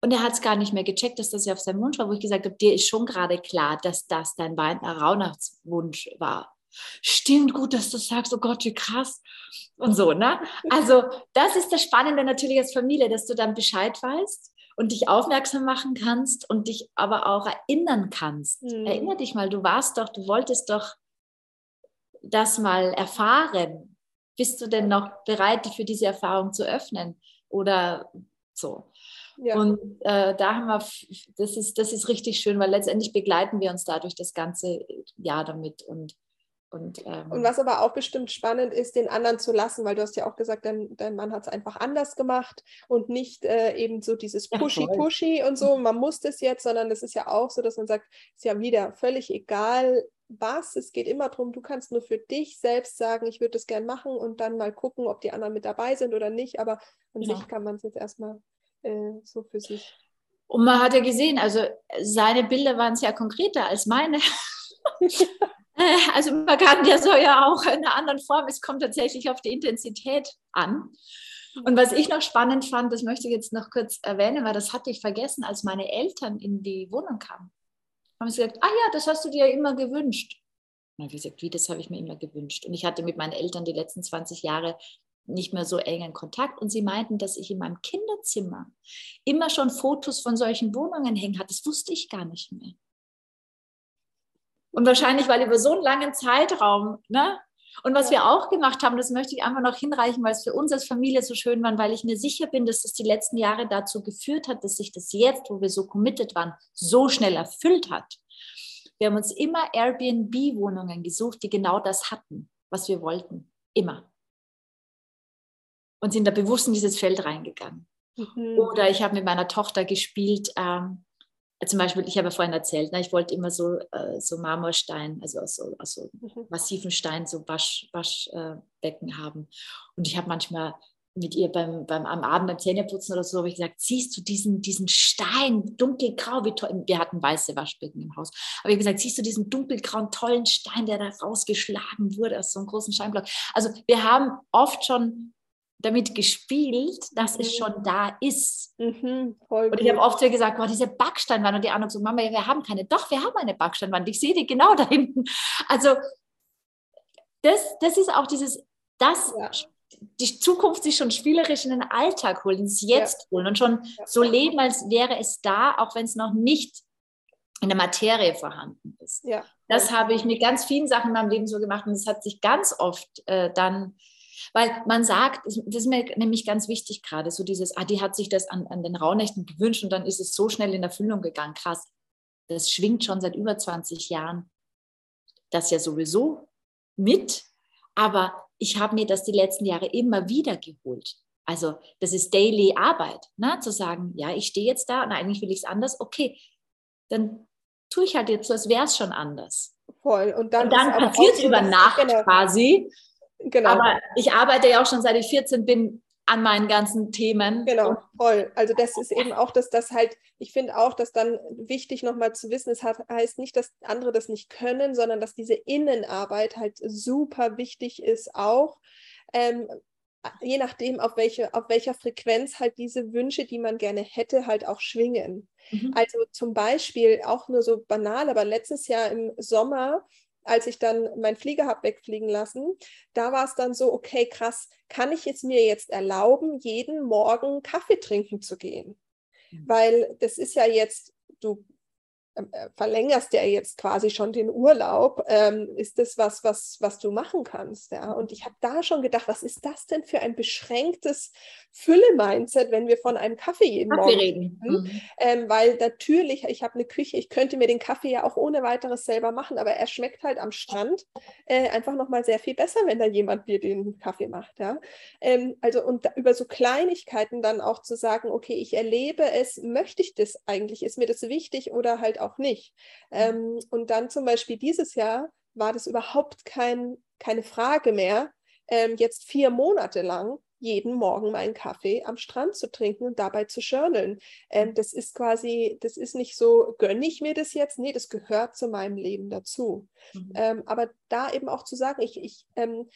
Und er hat es gar nicht mehr gecheckt, dass das ja auf seinem Wunsch war, wo ich gesagt habe, dir ist schon gerade klar, dass das dein Weihnachtswunsch war stimmt gut, dass du sagst, oh Gott, wie krass und so. Ne? Also das ist das Spannende natürlich als Familie, dass du dann Bescheid weißt und dich aufmerksam machen kannst und dich aber auch erinnern kannst. Mhm. Erinner dich mal, du warst doch, du wolltest doch das mal erfahren. Bist du denn noch bereit, dich für diese Erfahrung zu öffnen? Oder so. Ja. Und äh, da haben wir, das ist, das ist richtig schön, weil letztendlich begleiten wir uns dadurch das ganze Jahr damit. Und
und, ähm, und, was aber auch bestimmt spannend ist, den anderen zu lassen, weil du hast ja auch gesagt, dein, dein Mann hat es einfach anders gemacht und nicht äh, eben so dieses Pushy-Pushy und so, man muss das jetzt, sondern es ist ja auch so, dass man sagt, ist ja wieder völlig egal, was, es geht immer darum, du kannst nur für dich selbst sagen, ich würde das gern machen und dann mal gucken, ob die anderen mit dabei sind oder nicht, aber an genau. sich kann man es jetzt erstmal äh, so für sich.
Und man hat ja gesehen, also seine Bilder waren sehr konkreter als meine. Also man kann ja so ja auch in einer anderen Form, es kommt tatsächlich auf die Intensität an. Und was ich noch spannend fand, das möchte ich jetzt noch kurz erwähnen, weil das hatte ich vergessen, als meine Eltern in die Wohnung kamen. Haben sie gesagt, ah ja, das hast du dir ja immer gewünscht. Und ich gesagt, wie, das habe ich mir immer gewünscht. Und ich hatte mit meinen Eltern die letzten 20 Jahre nicht mehr so engen Kontakt und sie meinten, dass ich in meinem Kinderzimmer immer schon Fotos von solchen Wohnungen hängen hatte. Das wusste ich gar nicht mehr. Und wahrscheinlich, weil über so einen langen Zeitraum, ne? Und was ja. wir auch gemacht haben, das möchte ich einfach noch hinreichen, weil es für uns als Familie so schön war, weil ich mir sicher bin, dass es die letzten Jahre dazu geführt hat, dass sich das jetzt, wo wir so committed waren, so schnell erfüllt hat. Wir haben uns immer Airbnb-Wohnungen gesucht, die genau das hatten, was wir wollten. Immer. Und sind da bewusst in dieses Feld reingegangen. Mhm. Oder ich habe mit meiner Tochter gespielt, ähm, zum Beispiel, ich habe ja vorhin erzählt, ne, ich wollte immer so, äh, so Marmorstein, also aus so, aus so mhm. massiven Stein, so Wasch, Waschbecken äh, haben. Und ich habe manchmal mit ihr beim, beim, am Abend beim Zähneputzen oder so, habe ich gesagt, siehst du diesen, diesen Stein, dunkelgrau, wie toll, wir hatten weiße Waschbecken im Haus, aber ich habe gesagt, siehst du diesen dunkelgrauen, tollen Stein, der da rausgeschlagen wurde aus so einem großen Steinblock. Also wir haben oft schon damit gespielt, dass mhm. es schon da ist. Mhm, und ich habe oft gesagt, boah, diese Backsteinwand. Und die anderen so, Mama, wir haben keine. Doch, wir haben eine Backsteinwand. Ich sehe die genau da hinten. Also das, das ist auch dieses, das ja. die Zukunft sich schon spielerisch in den Alltag holen, ins Jetzt ja. holen und schon ja. so leben, als wäre es da, auch wenn es noch nicht in der Materie vorhanden ist. Das habe ich mit ganz vielen Sachen in meinem Leben so gemacht und es hat sich ganz oft äh, dann weil man sagt, das ist mir nämlich ganz wichtig gerade, so dieses, ah, die hat sich das an, an den Rauhnächten gewünscht und dann ist es so schnell in Erfüllung gegangen. Krass, das schwingt schon seit über 20 Jahren das ja sowieso mit, aber ich habe mir das die letzten Jahre immer wieder geholt. Also das ist Daily Arbeit, ne? zu sagen, ja, ich stehe jetzt da und eigentlich will ich es anders, okay, dann tue ich halt jetzt so, als wäre es schon anders.
Voll. Und dann,
dann passiert es über Nacht genau. quasi. Genau. Aber ich arbeite ja auch schon seit ich 14 bin an meinen ganzen Themen.
Genau, voll. Also das ist eben auch, dass das halt, ich finde auch, dass dann wichtig nochmal zu wissen, es hat, heißt nicht, dass andere das nicht können, sondern dass diese Innenarbeit halt super wichtig ist auch. Ähm, je nachdem, auf, welche, auf welcher Frequenz halt diese Wünsche, die man gerne hätte, halt auch schwingen. Mhm. Also zum Beispiel auch nur so banal, aber letztes Jahr im Sommer als ich dann meinen Flieger habe wegfliegen lassen, da war es dann so, okay, krass, kann ich es mir jetzt erlauben, jeden Morgen Kaffee trinken zu gehen? Mhm. Weil das ist ja jetzt, du verlängerst ja jetzt quasi schon den Urlaub, ähm, ist das was, was, was du machen kannst. Ja? Und ich habe da schon gedacht, was ist das denn für ein beschränktes Fülle-Mindset, wenn wir von einem Kaffee jeden Kaffee Morgen reden? Mhm. Ähm, weil natürlich, ich habe eine Küche, ich könnte mir den Kaffee ja auch ohne weiteres selber machen, aber er schmeckt halt am Strand äh, einfach nochmal sehr viel besser, wenn da jemand mir den Kaffee macht. Ja? Ähm, also und da, über so Kleinigkeiten dann auch zu sagen, okay, ich erlebe es, möchte ich das eigentlich, ist mir das wichtig oder halt auch auch nicht. Mhm. Ähm, und dann zum Beispiel dieses Jahr war das überhaupt kein, keine Frage mehr, ähm, jetzt vier Monate lang jeden Morgen meinen Kaffee am Strand zu trinken und dabei zu journalen. Ähm, das ist quasi, das ist nicht so, gönne ich mir das jetzt? Nee, das gehört zu meinem Leben dazu. Mhm. Ähm, aber da eben auch zu sagen, ich, ich, ähm,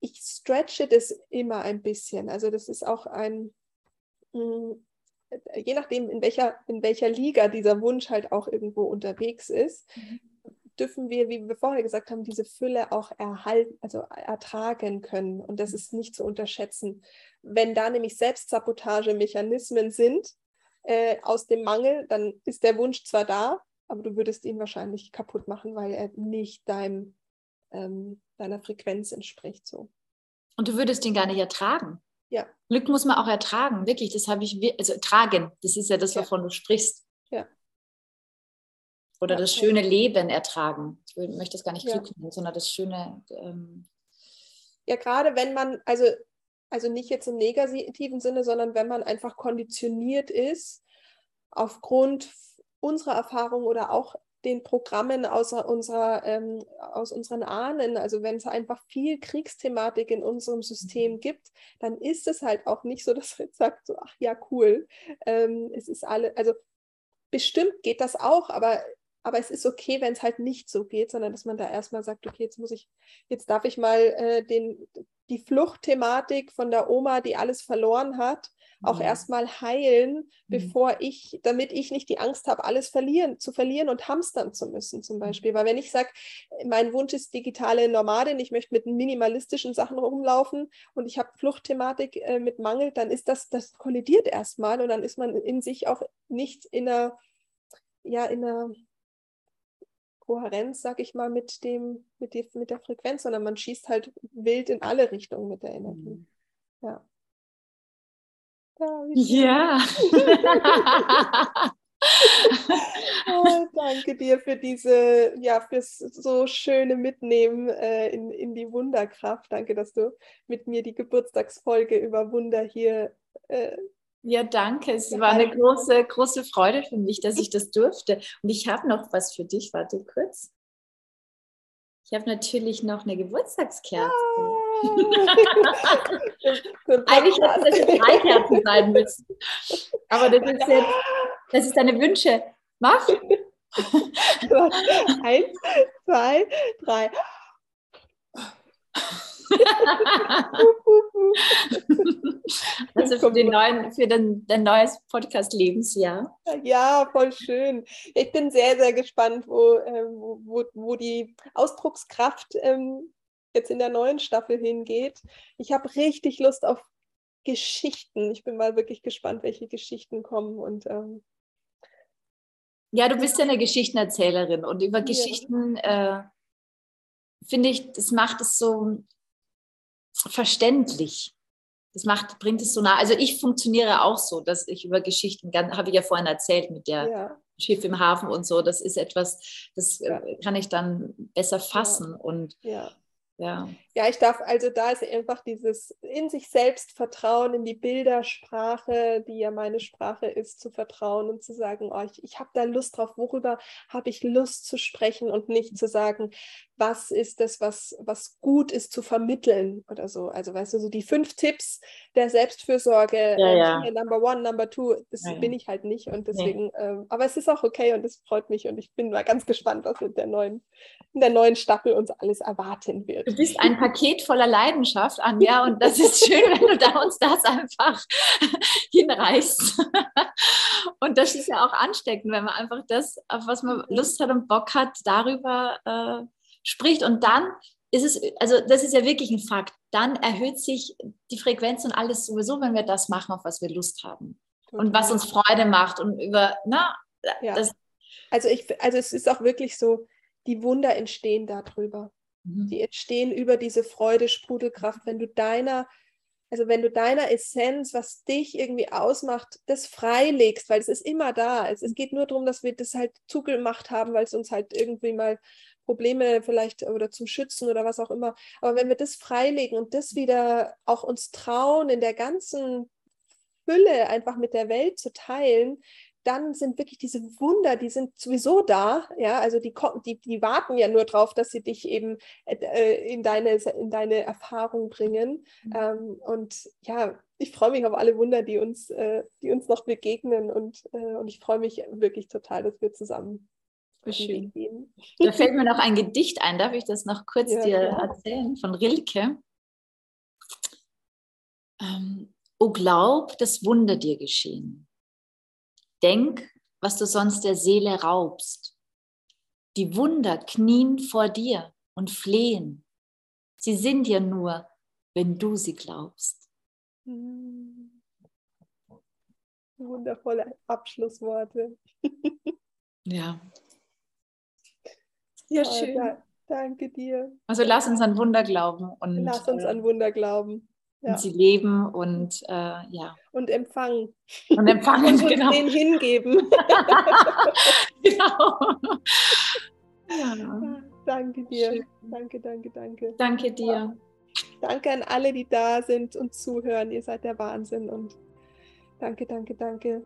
ich stretche das immer ein bisschen. Also das ist auch ein, mh, mm, je nachdem, in welcher, in welcher Liga dieser Wunsch halt auch irgendwo unterwegs ist, dürfen wir, wie wir vorher gesagt haben, diese Fülle auch erhalten, also ertragen können. Und das ist nicht zu unterschätzen. Wenn da nämlich Selbstsabotagemechanismen sind äh, aus dem Mangel, dann ist der Wunsch zwar da, aber du würdest ihn wahrscheinlich kaputt machen, weil er nicht deinem, ähm, deiner Frequenz entspricht. So.
Und du würdest ihn gar nicht ertragen.
Ja.
Glück muss man auch ertragen, wirklich. Das habe ich, also tragen, das ist ja das, wovon ja. du sprichst.
Ja.
Oder ja, das schöne. Leben ertragen. Ich möchte das gar nicht Glück nennen, sondern das schöne. Ähm
ja, gerade wenn man, also, also nicht jetzt im negativen Sinne, sondern wenn man einfach konditioniert ist, aufgrund unserer Erfahrung oder auch den Programmen aus, unserer, ähm, aus unseren Ahnen, also wenn es einfach viel Kriegsthematik in unserem System mhm. gibt, dann ist es halt auch nicht so, dass man sagt, so, ach ja, cool, ähm, es ist alle, also bestimmt geht das auch, aber, aber es ist okay, wenn es halt nicht so geht, sondern dass man da erstmal sagt, okay, jetzt muss ich, jetzt darf ich mal äh, den, die Fluchtthematik von der Oma, die alles verloren hat, auch ja. erstmal heilen, mhm. bevor ich, damit ich nicht die Angst habe, alles verlieren, zu verlieren und hamstern zu müssen, zum mhm. Beispiel. Weil wenn ich sage, mein Wunsch ist digitale Nomadin, ich möchte mit minimalistischen Sachen rumlaufen und ich habe Fluchtthematik äh, mit Mangel, dann ist das, das kollidiert erstmal und dann ist man in sich auch nicht in einer, ja, in einer Kohärenz, sag ich mal, mit dem, mit, die, mit der Frequenz, sondern man schießt halt wild in alle Richtungen mit der Energie. Mhm. Ja.
Ja.
oh, danke dir für diese, ja, fürs so schöne Mitnehmen äh, in, in die Wunderkraft. Danke, dass du mit mir die Geburtstagsfolge über Wunder hier. Äh,
ja, danke. Es war eine große, große Freude für mich, dass ich das durfte. Und ich habe noch was für dich. Warte kurz. Ich habe natürlich noch eine Geburtstagskerze. Ah. Eigentlich hätten das jetzt drei Kerzen sein müssen. Aber das ist jetzt, das ist deine Wünsche. Mach.
Eins, zwei, drei.
also für, den neuen, für den, dein neues Podcast-Lebensjahr.
Ja, voll schön. Ich bin sehr, sehr gespannt, wo, ähm, wo, wo die Ausdruckskraft ähm, jetzt in der neuen Staffel hingeht. Ich habe richtig Lust auf Geschichten. Ich bin mal wirklich gespannt, welche Geschichten kommen und ähm,
ja, du bist ja eine Geschichtenerzählerin und über Geschichten äh, finde ich, das macht es so verständlich. Das macht, bringt es so nah. Also ich funktioniere auch so, dass ich über Geschichten, habe ich ja vorhin erzählt mit der ja. Schiff im Hafen und so, das ist etwas, das ja. kann ich dann besser fassen. Ja. Und
ja. Ja, ich darf, also da ist einfach dieses in sich selbst Vertrauen, in die Bildersprache, die ja meine Sprache ist, zu vertrauen und zu sagen, oh, ich, ich habe da Lust drauf, worüber habe ich Lust zu sprechen und nicht zu sagen, was ist das, was, was gut ist zu vermitteln oder so. Also weißt du, so die fünf Tipps der Selbstfürsorge,
ja,
äh, ja. Number One, Number Two, das ja, bin ich halt nicht und deswegen, ähm, aber es ist auch okay und es freut mich und ich bin mal ganz gespannt, was mit der neuen, in der neuen Staffel uns alles erwarten wird.
Du bist ein Paket voller Leidenschaft, Anja, und das ist schön, wenn du da uns das einfach hinreißt. Und das ist ja auch ansteckend, wenn man einfach das, auf was man Lust hat und Bock hat, darüber äh, spricht. Und dann ist es, also das ist ja wirklich ein Fakt, dann erhöht sich die Frequenz und alles sowieso, wenn wir das machen, auf was wir Lust haben. Und was uns Freude macht und über, na,
ja. das. Also ich, also es ist auch wirklich so, die Wunder entstehen darüber. Mhm. Die entstehen über diese Freude, Sprudelkraft, wenn du deiner, also wenn du deiner Essenz, was dich irgendwie ausmacht, das freilegst, weil es ist immer da. Es, es geht nur darum, dass wir das halt zugemacht haben, weil es uns halt irgendwie mal Probleme vielleicht oder zum Schützen oder was auch immer. Aber wenn wir das freilegen und das wieder auch uns trauen, in der ganzen Fülle einfach mit der Welt zu teilen, dann sind wirklich diese Wunder, die sind sowieso da, ja, also die, die, die warten ja nur drauf, dass sie dich eben äh, in, deine, in deine Erfahrung bringen. Mhm. Ähm, und ja, ich freue mich auf alle Wunder, die uns, äh, die uns noch begegnen und, äh, und ich freue mich wirklich total, dass wir zusammen
Schön. Da fällt mir noch ein Gedicht ein, darf ich das noch kurz ja, dir ja. erzählen, von Rilke. Ähm, o glaub, dass Wunder dir geschehen Denk, was du sonst der Seele raubst. Die Wunder knien vor dir und flehen. Sie sind ja nur, wenn du sie glaubst.
Hm. Wundervolle Abschlussworte.
ja.
Ja, schön. Da, danke dir.
Also lass uns an Wunder glauben. Und,
lass uns an Wunder glauben
ja. und sie leben und äh, ja.
Und empfangen.
Und empfangen, und genau.
den hingeben.
genau.
Ja. Danke dir. Schön. Danke, danke, danke.
Danke dir.
Danke an alle, die da sind und zuhören. Ihr seid der Wahnsinn und danke, danke, danke.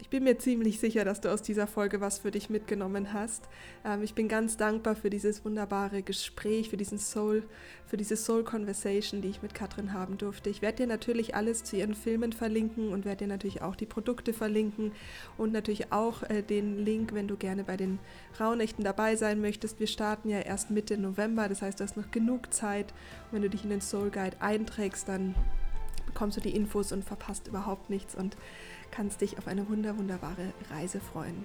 Ich bin mir ziemlich sicher, dass du aus dieser Folge was für dich mitgenommen hast. Ähm, ich bin ganz dankbar für dieses wunderbare Gespräch, für diesen Soul, für diese Soul Conversation, die ich mit Katrin haben durfte. Ich werde dir natürlich alles zu ihren Filmen verlinken und werde dir natürlich auch die Produkte verlinken und natürlich auch äh, den Link, wenn du gerne bei den Rauhnächten dabei sein möchtest. Wir starten ja erst Mitte November, das heißt, du hast noch genug Zeit. Und wenn du dich in den Soul Guide einträgst, dann bekommst du die Infos und verpasst überhaupt nichts und kannst dich auf eine wunder, wunderbare Reise freuen.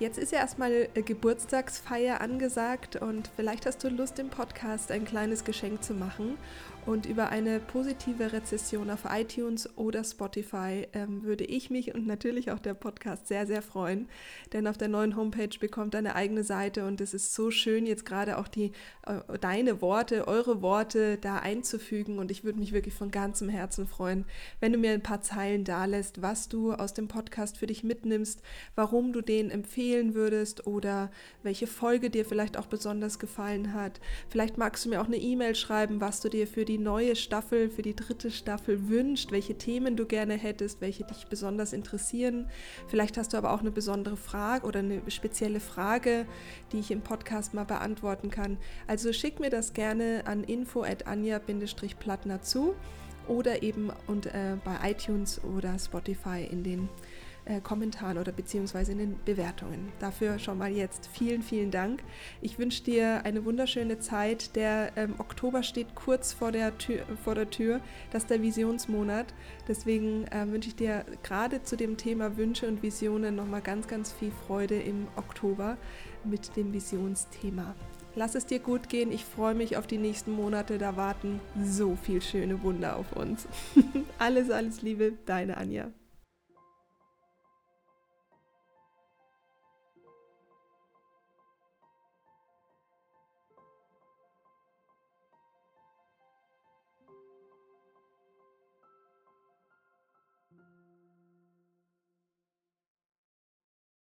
Jetzt ist ja erstmal äh, Geburtstagsfeier angesagt und vielleicht hast du Lust, im Podcast ein kleines Geschenk zu machen. Und über eine positive Rezession auf iTunes oder Spotify ähm, würde ich mich und natürlich auch der Podcast sehr, sehr freuen. Denn auf der neuen Homepage bekommt eine eigene Seite und es ist so schön, jetzt gerade auch die, äh, deine Worte, eure Worte da einzufügen. Und ich würde mich wirklich von ganzem Herzen freuen, wenn du mir ein paar Zeilen da lässt, was du aus dem Podcast für dich mitnimmst, warum du den empfehlen würdest oder welche Folge dir vielleicht auch besonders gefallen hat. Vielleicht magst du mir auch eine E-Mail schreiben, was du dir für die neue Staffel, für die dritte Staffel wünscht, welche Themen du gerne hättest, welche dich besonders interessieren. Vielleicht hast du aber auch eine besondere Frage oder eine spezielle Frage, die ich im Podcast mal beantworten kann. Also schick mir das gerne an info@anja-plattner zu oder eben und, äh, bei iTunes oder Spotify in den äh, Kommentaren oder beziehungsweise in den Bewertungen. Dafür schon mal jetzt vielen, vielen Dank. Ich wünsche dir eine wunderschöne Zeit. Der ähm, Oktober steht kurz vor der, Tür, vor der Tür. Das ist der Visionsmonat. Deswegen äh, wünsche ich dir gerade zu dem Thema Wünsche und Visionen nochmal ganz, ganz viel Freude im Oktober mit dem Visionsthema. Lass es dir gut gehen. Ich freue mich auf die nächsten Monate. Da warten so viel schöne Wunder auf uns. alles, alles Liebe, deine Anja.